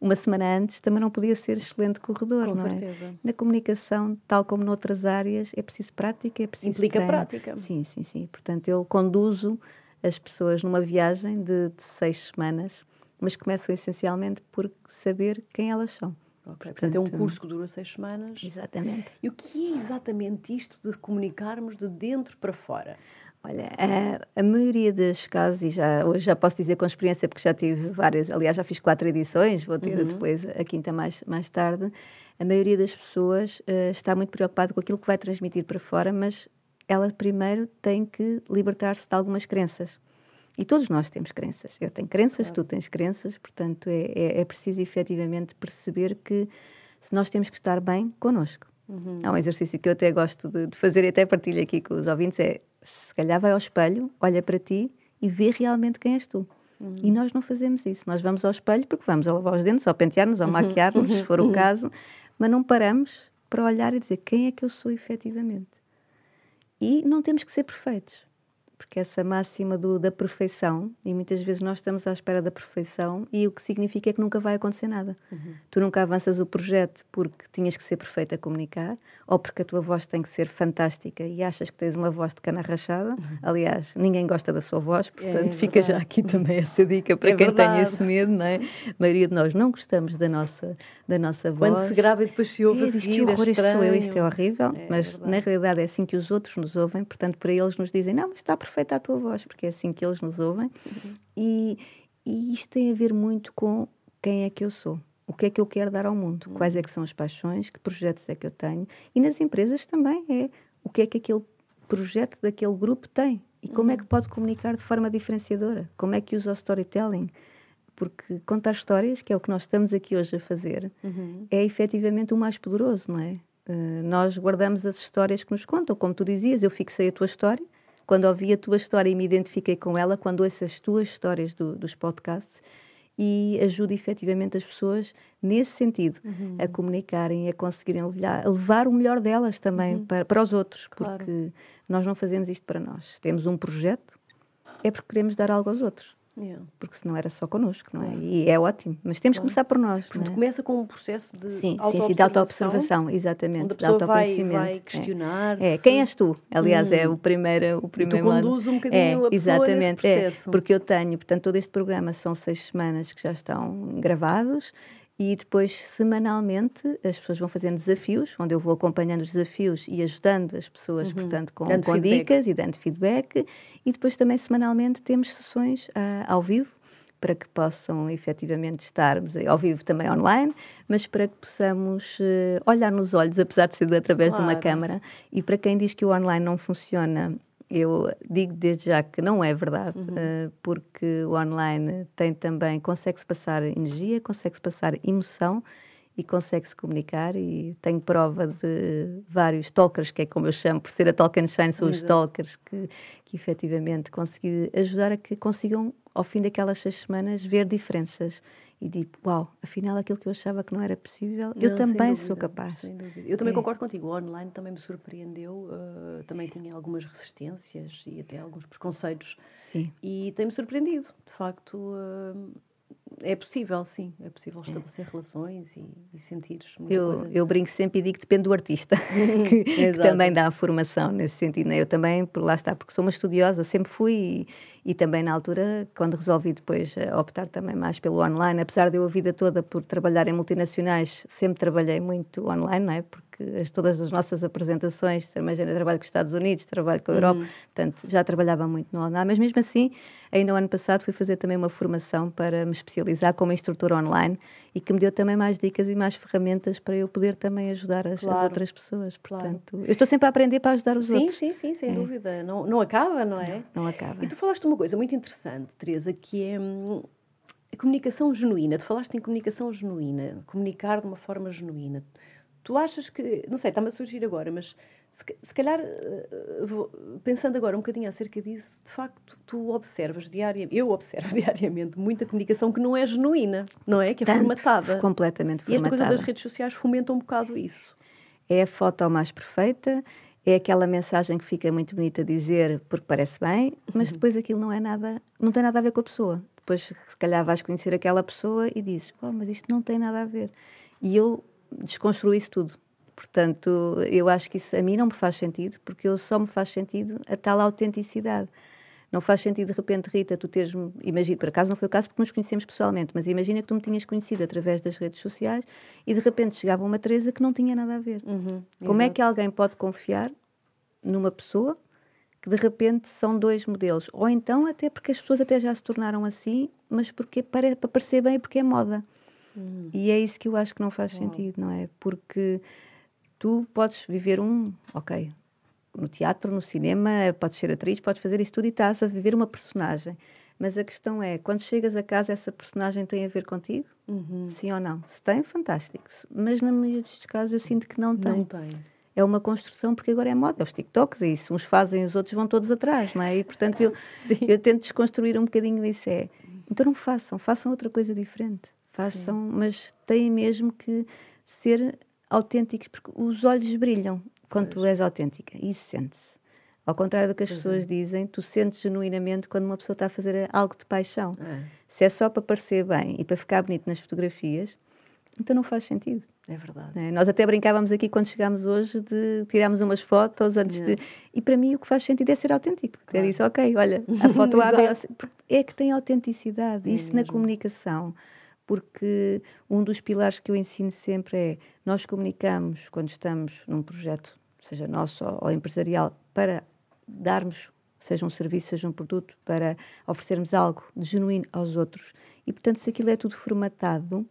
uma semana antes, também não podia ser excelente corredor. Com não é? certeza. É? Na comunicação, tal como noutras áreas, é preciso prática, é preciso. Implica treino. prática. Sim, sim, sim. Portanto, eu conduzo as pessoas numa viagem de, de seis semanas, mas começam essencialmente por saber quem elas são. Okay, portanto, é um curso que dura seis semanas. Exatamente. E o que é exatamente isto de comunicarmos de dentro para fora? Olha, a, a, maioria dos casos, e já, hoje já posso dizer com experiência, porque já tive várias, aliás, já fiz quatro edições, vou ter uhum. depois a quinta mais, mais tarde. A maioria das pessoas uh, está muito preocupada com aquilo que vai transmitir para fora, mas ela primeiro tem que libertar-se de algumas crenças. E todos nós temos crenças. Eu tenho crenças, claro. tu tens crenças, portanto é, é, é, preciso efetivamente perceber que se nós temos que estar bem connosco. Uhum. Há um exercício que eu até gosto de, de, fazer e até partilho aqui com os ouvintes: é se calhar vai ao espelho, olha para ti e vê realmente quem és tu. Uhum. E nós não fazemos isso. Nós vamos ao espelho porque vamos a lavar os dentes, ou pentear-nos, ou uhum. maquiar-nos, se for o uhum. caso, mas não paramos para olhar e dizer quem é que eu sou efetivamente. E não temos que ser perfeitos porque essa máxima do, da perfeição, e muitas vezes nós estamos à espera da perfeição, e o que significa é que nunca vai acontecer nada. Uhum. Tu nunca avanças o projeto porque tinhas que ser perfeita a comunicar, ou porque a tua voz tem que ser fantástica e achas que tens uma voz de cana rachada. Uhum. Aliás, ninguém gosta da sua voz, é portanto, é, fica já aqui também essa dica para é quem verdade. tem esse medo, não é? A maioria de nós não gostamos da nossa, da nossa voz. Quando se grava e depois se ouve é, a seguir, que horror, é isto sou eu, isto é horrível, é mas verdade. na realidade é assim que os outros nos ouvem, portanto, para eles nos dizem, não, mas está perfeito perfeita a tua voz, porque é assim que eles nos ouvem. Uhum. E, e isto tem a ver muito com quem é que eu sou. O que é que eu quero dar ao mundo? Uhum. Quais é que são as paixões? Que projetos é que eu tenho? E nas empresas também é o que é que aquele projeto daquele grupo tem e como uhum. é que pode comunicar de forma diferenciadora? Como é que usa o storytelling? Porque contar histórias, que é o que nós estamos aqui hoje a fazer, uhum. é efetivamente o mais poderoso, não é? Uh, nós guardamos as histórias que nos contam, como tu dizias, eu fixei a tua história, quando ouvi a tua história e me identifiquei com ela, quando ouço as tuas histórias do, dos podcasts e ajudo efetivamente as pessoas nesse sentido, uhum. a comunicarem, a conseguirem levar, a levar o melhor delas também uhum. para, para os outros, porque claro. nós não fazemos isto para nós. Temos um projeto, é porque queremos dar algo aos outros. Yeah. Porque senão era só connosco, não é? E é ótimo. Mas temos claro. que começar por nós. Portanto, é? começa com um processo de sim, sim, sim, de auto-observação, exatamente. Onde a de vai, vai é. questionar. É. é. Quem és tu? Aliás, hum. é o primeiro, o primeiro tu conduz um bocadinho é, a pessoa exatamente, é, porque eu tenho, portanto, todo este programa são seis semanas que já estão gravados e depois, semanalmente, as pessoas vão fazendo desafios, onde eu vou acompanhando os desafios e ajudando as pessoas, uhum. portanto, com, com dicas e dando feedback. E depois também, semanalmente, temos sessões uh, ao vivo, para que possam efetivamente estarmos ao vivo também online, mas para que possamos uh, olhar nos olhos, apesar de ser através claro. de uma câmara. E para quem diz que o online não funciona, eu digo desde já que não é verdade, uhum. uh, porque o online tem também, consegue-se passar energia, consegue-se passar emoção e consegue-se comunicar e tenho prova de vários talkers, que é como eu chamo, por ser a Talk and Shine, são os talkers que, que efetivamente conseguir ajudar a que consigam, ao fim daquelas seis semanas, ver diferenças e digo, uau, afinal aquilo que eu achava que não era possível, não, eu também dúvida, sou capaz. Eu também é. concordo contigo, o online também me surpreendeu, uh, também tinha algumas resistências e até alguns preconceitos. Sim. E tem-me surpreendido, de facto. Uh, é possível, sim, é possível estabelecer é. relações e, e sentir eu, coisa. eu brinco sempre e digo que depende do artista, [LAUGHS] que, que, também dá a formação nesse sentido. Né? Eu também, por lá está, porque sou uma estudiosa, sempre fui E também na altura, quando resolvi depois eh, optar também mais pelo online, apesar de eu a vida toda por trabalhar em multinacionais, sempre trabalhei muito online, não é? Porque as, todas as nossas apresentações, imagina, trabalho com os Estados Unidos, trabalho com a Europa, uhum. portanto, já trabalhava muito no online, mas mesmo assim, ainda o ano passado fui fazer também uma formação para me especializar como instrutora online e que me deu também mais dicas e mais ferramentas para eu poder também ajudar as, claro. as outras pessoas. Portanto, claro. eu estou sempre a aprender para ajudar os sim, outros. Sim, sim, sem é. dúvida. Não, não acaba, não é? Não, não acaba. E tu falaste uma coisa muito interessante, Teresa, que é hum, a comunicação genuína. Tu falaste em comunicação genuína, comunicar de uma forma genuína. Tu achas que, não sei, está-me a surgir agora, mas se, calhar, eh, pensando agora um bocadinho acerca disso, de facto, tu observas diariamente, eu observo [LAUGHS] diariamente muita comunicação que não é genuína, não é? Que é Tanto, formatada. Completamente formatada. E esta coisa das redes sociais fomenta um bocado isso. É a foto mais perfeita, é aquela mensagem que fica muito bonita a dizer porque parece bem, mas uhum. depois aquilo não é nada, não tem nada a ver com a pessoa. Depois, se calhar, vais conhecer aquela pessoa e dizes, oh, mas isto não tem nada a ver. E eu desconstruo isso tudo. Portanto, eu acho que isso a mim não me faz sentido, porque eu só me faz sentido a tal autenticidade. Não faz sentido, de repente, Rita, tu teres. Imagina, por acaso não foi o caso porque nos conhecemos pessoalmente, mas imagina que tu me tinhas conhecido através das redes sociais e de repente chegava uma Teresa que não tinha nada a ver. Uhum, Como é que alguém pode confiar numa pessoa que de repente são dois modelos? Ou então, até porque as pessoas até já se tornaram assim, mas porque para, para parecer bem, porque é moda. Uhum. E é isso que eu acho que não faz sentido, não é? Porque tu podes viver um, ok, no teatro, no cinema, podes ser atriz, podes fazer isso tudo e estás a viver uma personagem. Mas a questão é, quando chegas a casa, essa personagem tem a ver contigo? Uhum. Sim ou não? Se tem, fantástico. Mas na maioria dos casos eu sinto que não tem. Não tem. É uma construção, porque agora é moda, é os TikToks, é isso. Uns fazem, os outros vão todos atrás, não é? E portanto eu, [LAUGHS] eu tento desconstruir um bocadinho isso. É, então não façam, façam outra coisa diferente. Façam, Sim. mas têm mesmo que ser autênticos, porque os olhos brilham quando pois. tu és autêntica, isso sente-se. Ao contrário do que as pois pessoas é. dizem, tu sentes genuinamente quando uma pessoa está a fazer algo de paixão. É. Se é só para parecer bem e para ficar bonito nas fotografias, então não faz sentido. É verdade. É? Nós até brincávamos aqui quando chegámos hoje de tirarmos umas fotos antes de. E para mim o que faz sentido é ser autêntico. É claro. É isso, ok, olha, a [LAUGHS] foto A, B, é que tem autenticidade. É isso mesmo. na comunicação porque um dos pilares que eu ensino sempre é nós comunicamos quando estamos num projeto, seja nosso ou empresarial, para darmos, seja um serviço, seja um produto, para oferecermos algo de genuíno aos outros. E, portanto, se aquilo é tudo formatado,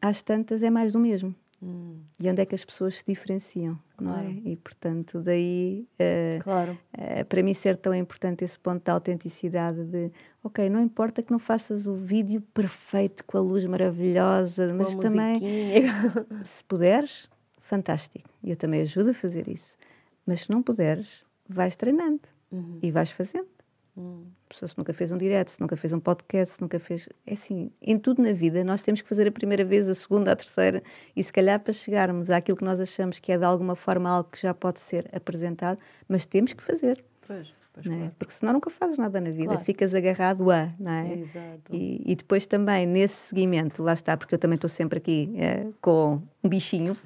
às tantas é mais do mesmo. Hum. E onde é que as pessoas se diferenciam, claro. não é? E, portanto, daí, uh, claro. uh, para mim ser tão importante esse ponto da autenticidade de, ok, não importa que não faças o vídeo perfeito, com a luz maravilhosa, com mas também, [LAUGHS] se puderes, fantástico. E eu também ajudo a fazer isso. Mas se não puderes, vais treinando uhum. e vais fazendo. Hum. Pessoa se nunca fez um direto, se nunca fez um podcast, se nunca fez. É assim, em tudo na vida nós temos que fazer a primeira vez, a segunda, a terceira, e se calhar para chegarmos àquilo que nós achamos que é de alguma forma algo que já pode ser apresentado, mas temos que fazer. Pois. Pois é? claro. Porque senão nunca fazes nada na vida, claro. ficas agarrado a, não é? Exato. E, e, depois também, nesse seguimento, lá está, porque eu também estou sempre aqui é, com um bichinho,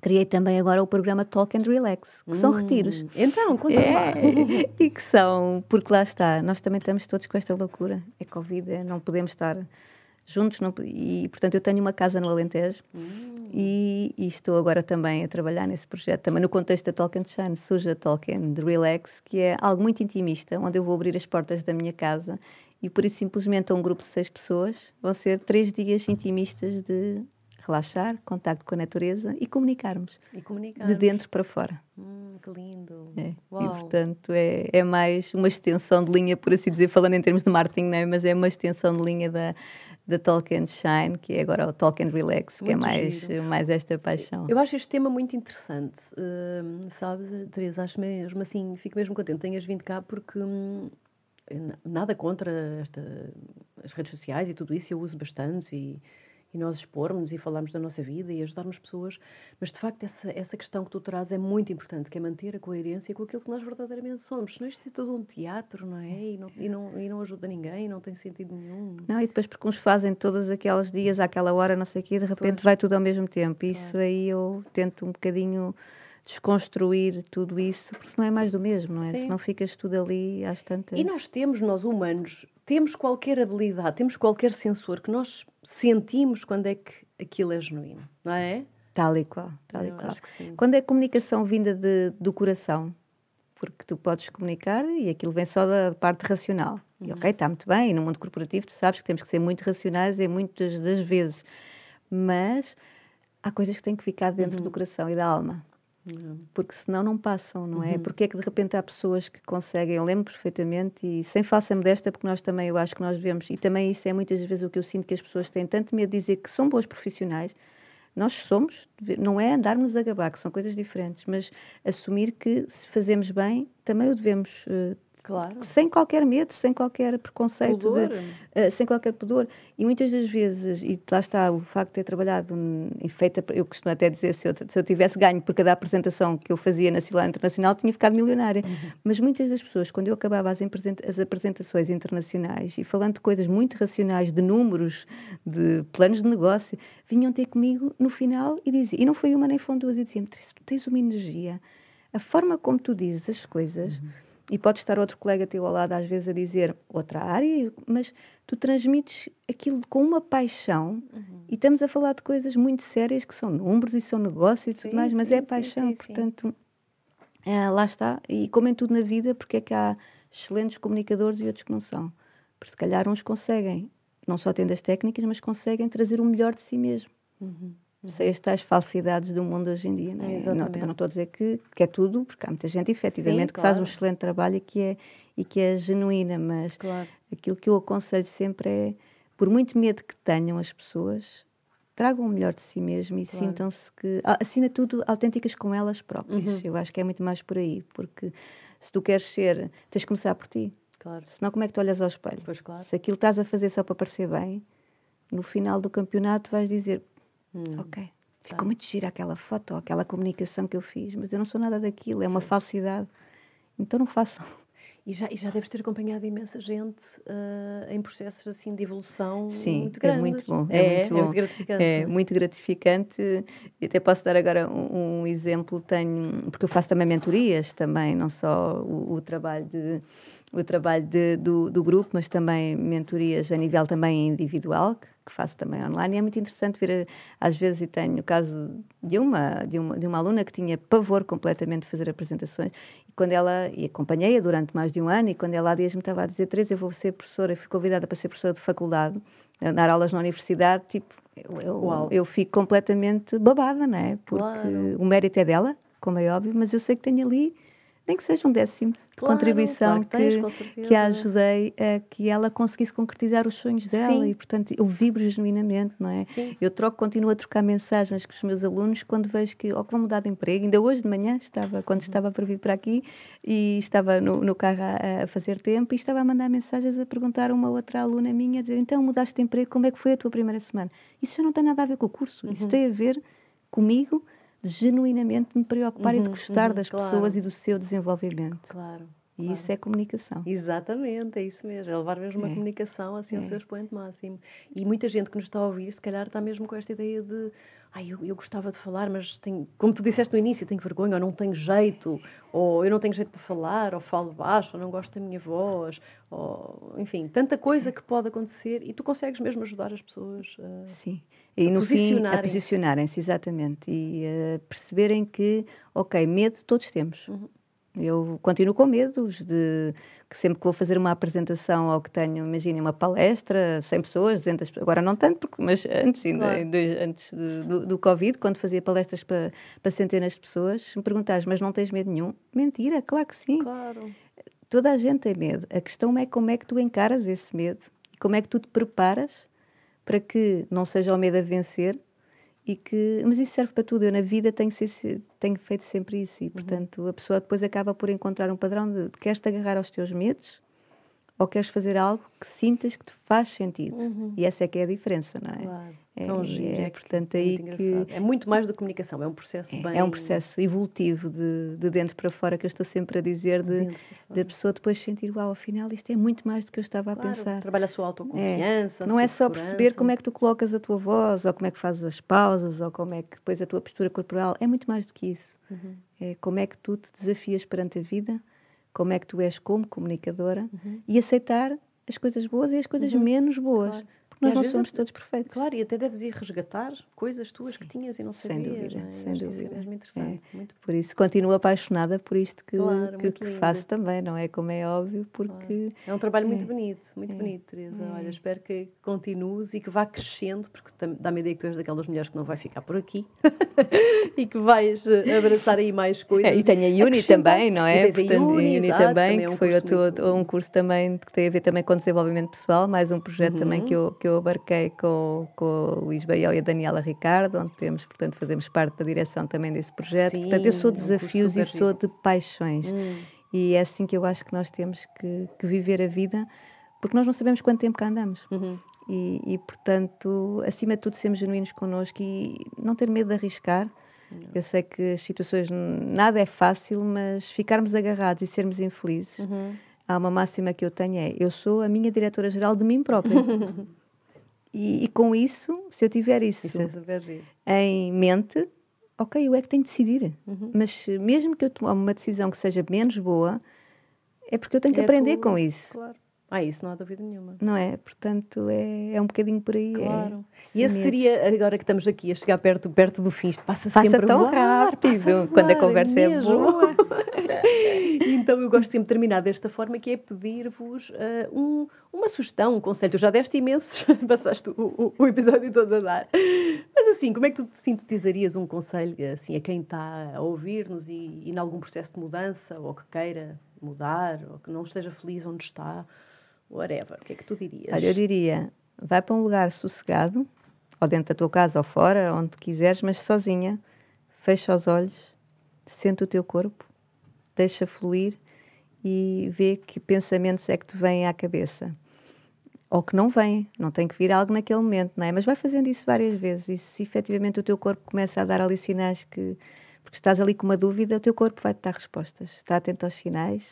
Criei também agora o programa Talk and Relax, que hum, são retiros. Então, conta é, [LAUGHS] E que são, porque lá está, nós também estamos todos com esta loucura. É Covid, é, não podemos estar juntos. Não, e, portanto, eu tenho uma casa no Alentejo hum. e, e, estou agora também a trabalhar nesse projeto. Também no contexto da Talk and Shine, surge a Talk and Relax, que é algo muito intimista, onde eu vou abrir as portas da minha casa e, por isso, simplesmente a um grupo de seis pessoas, vão ser três dias intimistas de relaxar, contacto com a natureza e comunicarmos. E comunicarmos. De dentro para fora. Hum, que lindo. É. E, portanto, é, é mais uma extensão de linha, por assim dizer, falando em termos de marketing, não é? mas é uma extensão de linha da, da Talk and Shine, que é agora o Talk and Relax, que é mais, mais esta paixão. Eu acho este tema muito interessante, uh, sabes, Teresa? Acho mesmo assim, fico mesmo contente tenhas vindo cá porque. Hum, nada contra esta, as redes sociais e tudo isso, eu uso bastante e e nós expormos e falarmos da nossa vida e ajudarmos pessoas, mas de facto essa, essa questão que tu traz é muito importante, que é manter a coerência com aquilo que nós verdadeiramente somos. Senão isto é tudo um teatro, não é? E não, e não, e não ajuda ninguém, não tem sentido nenhum. Não, e depois porque uns fazem todos aqueles dias, àquela hora, não sei o quê, de repente pois. vai tudo ao mesmo tempo. Isso aí eu tento um bocadinho desconstruir tudo isso, porque senão é mais do mesmo, não é? Sim. Senão ficas tudo ali às tantas. E nós temos, nós humanos, temos qualquer habilidade, temos qualquer sensor que nós sentimos quando é que aquilo é genuíno, não é? Tal e qual, tal e qual. Quando é comunicação vinda de, do coração, porque tu podes comunicar e aquilo vem só da parte racional. E ok, está muito bem, e no mundo corporativo tu sabes que temos que ser muito racionais em muitas das vezes, mas há coisas que têm que ficar dentro do coração e da alma. Porque senão não passam, não é? Porque é que de repente há pessoas que conseguem, eu lembro perfeitamente, e sem falsa modéstia, porque nós também, eu acho que nós devemos, e também isso é muitas vezes o que eu sinto que as pessoas têm tanto medo de dizer que são boas profissionais, nós somos, não é andarmos a gabar, que são coisas diferentes, mas assumir que se fazemos bem, também o devemos eh, Claro. sem qualquer medo, sem qualquer preconceito, de- eh, sem qualquer pudor. E muitas das vezes, e lá está o facto de ter trabalhado hum, e feita, eu costumo até dizer, se eu, se eu tivesse ganho por cada apresentação que eu fazia nacional e internacional, tinha ficado milionária. Mas muitas das pessoas, quando eu acabava as, as apresentações internacionais e falando de coisas muito racionais, de números, de planos de negócio, vinham ter comigo no final e diziam, e não foi uma nem foram duas, e diziam-me, tu tens uma energia, a forma como tu dizes as coisas, e pode estar outro colega teu ao lado às vezes a dizer outra área, mas tu transmites aquilo com uma paixão e estamos a falar de coisas muito sérias que são números e são negócios e tudo Sim, mais, mas sim, é sim, paixão, sim, portanto, ah, lá está. E como em tudo na vida, porque é que há excelentes comunicadores e outros que não são? Porque se calhar uns conseguem, não só tendo as técnicas, mas conseguem trazer o melhor de si mesmo. Sem as tais falsidades do mundo hoje em dia. Não, é? não, também não estou a dizer que, que é tudo, porque há muita gente, efetivamente, que faz um claro. excelente trabalho e que, é, e que é genuína, mas Claro. aquilo que eu aconselho sempre é, por muito medo que tenham as pessoas, tragam o melhor de si mesmo e Claro. sintam-se que, acima de tudo, autênticas com elas próprias. Uhum. Eu acho que é muito mais por aí, porque se tu queres ser, tens de começar por ti. Claro. Senão, como é que tu olhas ao espelho? Pois claro. Se aquilo estás a fazer só para parecer bem, no final do campeonato vais dizer: Hum. Ok, ficou Tá. muito gira aquela foto, aquela comunicação que eu fiz, mas eu não sou nada daquilo, é uma falsidade. Então não façam. E já, e já deves ter acompanhado imensa gente ah, em processos assim de evolução Sim, muito é grandes. muito bom, é muito bom. gratificante. É muito gratificante. E até posso dar agora um, um exemplo. Tenho, porque eu faço também mentorias, também, não só o, o trabalho de o trabalho de- do, do grupo, mas também mentorias a nível também individual, que, faço também online. E é muito interessante ver, eh, às vezes, e tenho o caso de uma, de uma, de uma aluna que tinha pavor completamente de fazer apresentações. E quando ela, e acompanhei-a durante mais de um ano, e quando ela há dias me estava a dizer, Teresa, eu vou ser professora, eu fui convidada para ser professora de faculdade, a dar aulas na universidade, tipo, eu, eu, eu fico completamente babada, não é? Porque Claro. o mérito é dela, como é óbvio, mas eu sei que tenho ali, nem que seja um décimo de Claro, contribuição claro que tens, que, a ajudei a que ela conseguisse concretizar os sonhos dela Sim. e, portanto, eu vibro genuinamente, não é? Sim. Eu troco, continuo a trocar mensagens com os meus alunos quando vejo que, ou que vão mudar de emprego. Ainda hoje de manhã, estava, quando estava para vir para aqui, e estava no, no carro a, a fazer tempo, e estava a mandar mensagens a perguntar a uma outra aluna minha, a dizer, então mudaste de emprego, como é que foi a tua primeira semana? Isso já não tem nada a ver com o curso, isso tem a ver comigo genuinamente me preocupar e de Uhum, gostar uhum, das claro. pessoas e do seu desenvolvimento. Claro. E claro. isso é comunicação. Exatamente, é isso mesmo. É levar mesmo a É. comunicação assim ao É. seu expoente máximo. E muita gente que nos está a ouvir, se calhar, está mesmo com esta ideia de ai, eu, eu gostava de falar, mas tenho, como tu disseste no início, tenho vergonha, ou não tenho jeito, ou eu não tenho jeito para falar, ou falo baixo, ou não gosto da minha voz, ou enfim, tanta coisa que pode acontecer e tu consegues mesmo ajudar as pessoas. a- Sim. E no fim, a posicionarem-se. exatamente. E a perceberem que, ok, medo todos temos. Uhum. Eu continuo com medos de que sempre que vou fazer uma apresentação ou que tenho, imaginem, uma palestra, 100 pessoas, 200 pessoas, agora não tanto, porque, mas antes, ainda, Claro. dois- antes de- do, do Covid, quando fazia palestras para, para centenas de pessoas, se me perguntares, mas não tens medo nenhum? Mentira, claro que sim. Claro. Toda a gente tem medo. A questão é como é que tu encaras esse medo como é que tu te preparas para que não seja o medo a vencer e que. Mas isso serve para tudo. Eu na vida tenho, se- tenho feito sempre isso e, portanto, a pessoa depois acaba por encontrar um padrão de queres-te agarrar aos teus medos ou queres fazer algo que sintas que te faz sentido. Uhum. E essa é que é a diferença, não é? Claro. É, Tão é, é portanto, aí que... É muito mais da comunicação, é um processo é, bem... É um processo evolutivo de, de dentro para fora que eu estou sempre a dizer, de, de a pessoa depois sentir, uau, afinal isto é muito mais do que eu estava claro, a pensar. Trabalha a sua autoconfiança, é. Não é só perceber como é que tu colocas a tua voz, ou como é que fazes as pausas, ou como é que depois a tua postura corporal, é muito mais do que isso. Uhum. É como é que tu te desafias perante a vida, como é que tu és como comunicadora uhum. e aceitar as coisas boas e as coisas uhum. menos boas. Claro. Porque nós não somos todos perfeitos. Claro, e até deves ir resgatar coisas tuas Sim. que tinhas e não sabias. Sem dúvida, é? sem dúvida. É mesmo interessante. É. Muito por isso continuo apaixonada por isto que, claro, que, que faço também, não é? Como é óbvio, porque... Claro. É um trabalho muito é. bonito, muito é. bonito, Teresa. É. Olha, espero que continues e que vá crescendo, porque dá-me a ideia que tu és daquelas mulheres que não vai ficar por aqui [LAUGHS] e que vais eh, abraçar aí mais coisas. e tenho a Uni também, não é? Portanto, a Uni, a Uni também, também é um que foi outro, um curso também que tem a ver também com desenvolvimento pessoal, mais um projeto uhum. também que eu, que eu abarquei com com, o Luís Baião e a Daniela Ricardo, onde temos, portanto, fazemos parte da direção também desse projeto. Sim, portanto, eu sou de desafios e sou de paixões. Hum. E é assim que eu acho que nós temos que, que, viver a vida, porque nós não sabemos quanto tempo cá andamos. Uhum. E, e, portanto, acima de tudo, sermos genuínos connosco e não ter medo de arriscar. Não. Eu sei que as situações, nada é fácil, mas ficarmos agarrados e sermos infelizes. Uhum. Há uma máxima que eu tenho é: eu sou a minha diretora-geral de mim própria. [LAUGHS] E, e, com isso, se eu tiver isso, isso é em mente, ok, eu é que tenho de decidir. Uhum. Mas mesmo que eu tome uma decisão que seja menos boa, é porque eu tenho que é aprender tu, com isso. Claro. Ah, isso não há dúvida nenhuma. Não é? Portanto, é, é um bocadinho por aí. É claro. É, e esse seria, agora que estamos aqui a chegar perto, perto do fim, isto passa, passa sempre tão rápido passa quando a conversa é, é boa. [LAUGHS] então eu gosto sempre de terminar desta forma, que é pedir-vos uh, um, uma sugestão, um conselho. Tu já deste imensos, [LAUGHS] passaste o, o, o, episódio todo a dar. Mas assim, como é que tu sintetizarias um conselho assim, a quem está a ouvir-nos e, e em algum processo de mudança, ou que queira mudar, ou que não esteja feliz onde está? Whatever. O que é que tu dirias? Olha, eu diria, vai para um lugar sossegado, ou dentro da tua casa ou fora, onde quiseres, mas sozinha. Fecha os olhos, sente o teu corpo, deixa fluir e vê que pensamentos é que te vêm à cabeça. Ou que não vêm, não tem que vir algo naquele momento, não é? Mas vai fazendo isso várias vezes e se efetivamente o teu corpo começa a dar ali sinais que. Porque estás ali com uma dúvida, o teu corpo vai-te dar respostas. Está atento aos sinais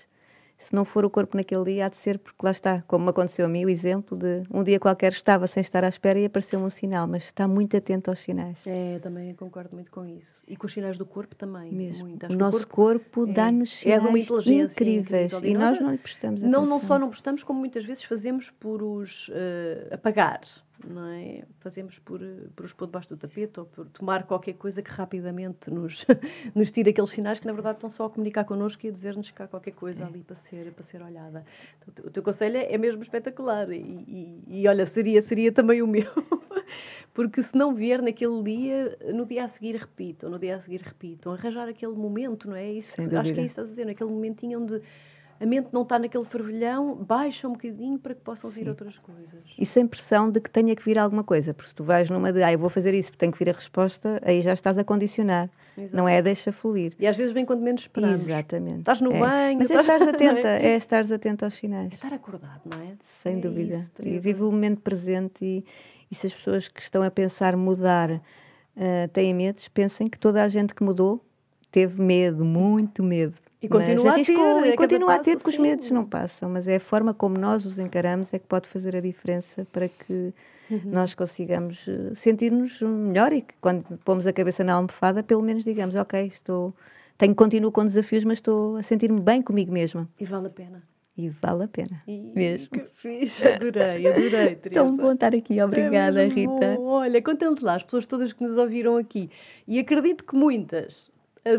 se não for o corpo naquele dia, há de ser porque lá está, como aconteceu a mim, o exemplo de um dia qualquer estava sem estar à espera e apareceu um sinal, mas está muito atento aos sinais. É, também concordo muito com isso. E com os sinais do corpo também. Mesmo. Muito. O nosso corpo, corpo é, dá-nos sinais é incríveis e, nós não lhe prestamos atenção. Não, não só não prestamos, como muitas vezes fazemos por os uh, apagar não é? Fazemos por, por os pôr debaixo do tapete ou por tomar qualquer coisa que rapidamente nos, [LAUGHS] nos tire aqueles sinais que, na verdade, estão só a comunicar connosco e a dizer-nos que há qualquer coisa é. ali para ser, para ser olhada. Então, o teu conselho é, é mesmo espetacular e, e, e, olha, seria, seria também o [LAUGHS] meu. Porque se não vier naquele dia, no dia a seguir repitam, no dia a seguir repitam, arranjar aquele momento, não é? Isso, acho que é isso que estás a dizer, naquele momentinho onde a mente não está naquele fervilhão, baixa um bocadinho para que possam vir Sim. outras coisas. E sem pressão de que tenha que vir alguma coisa, porque se tu vais numa de, ah, eu vou fazer isso porque tem que vir a resposta, aí já estás a condicionar. Exato. Não é deixa fluir. E às vezes vem quando menos esperamos. Exatamente. Estás no é. banho. Mas é estás [LAUGHS] atenta, é? é estares atenta aos sinais. É estar acordado, não é? Sem é dúvida. Isso, e vive o momento presente e, e, se as pessoas que estão a pensar mudar uh, têm medos, pensem que toda a gente que mudou teve medo, muito medo. E continua a ter. E é continua a ter, porque os medos não passam, mas é a forma como nós os encaramos é que pode fazer a diferença para que uhum. nós consigamos eh, sentir-nos melhor e que quando pomos a cabeça na almofada, pelo menos digamos, ok, estou, tenho, continuo com desafios, mas estou a sentir-me bem comigo mesma. E vale a pena. E vale a pena. E, mesmo. Que fixe, adorei, adorei, [LAUGHS] Teresa. Tão bom estar aqui, obrigada, é Rita. Bom. Olha, contamos lá as pessoas todas que nos ouviram aqui. E acredito que muitas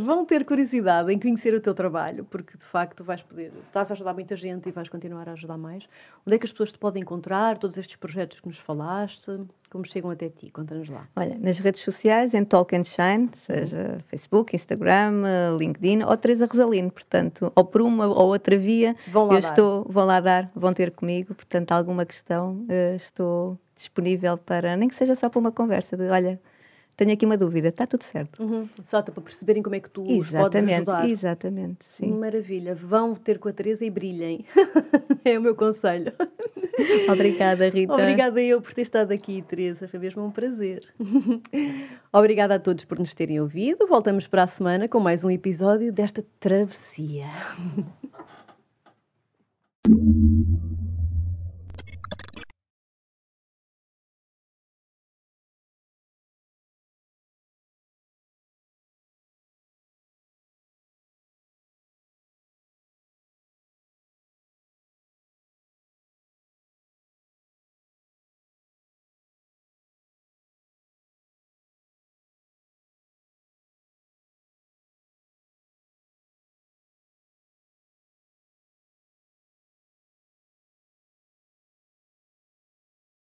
vão ter curiosidade em conhecer o teu trabalho, porque de facto vais poder, estás a ajudar muita gente e vais continuar a ajudar mais. Onde é que as pessoas te podem encontrar? Todos estes projetos que nos falaste, como chegam até ti? Conta-nos lá. Olha, nas redes sociais, em Talk and Shine, seja Facebook, Instagram, LinkedIn ou Teresa Rosalino, portanto, ou por uma ou outra via, vão lá eu dar. estou, vão lá dar, vão ter comigo, portanto, alguma questão, eh, estou disponível para, nem que seja só para uma conversa de, olha, tenho aqui uma dúvida, está tudo certo. Uhum. Só para perceberem como é que tu exatamente, os podes ajudar. Exatamente, sim. Maravilha. Vão ter com a Teresa e brilhem. [LAUGHS] é o meu conselho. [LAUGHS] Obrigada, Rita. Obrigada eu por ter estado aqui, Teresa. Foi mesmo um prazer. [LAUGHS] Obrigada a todos por nos terem ouvido. Voltamos para a semana com mais um episódio desta travessia.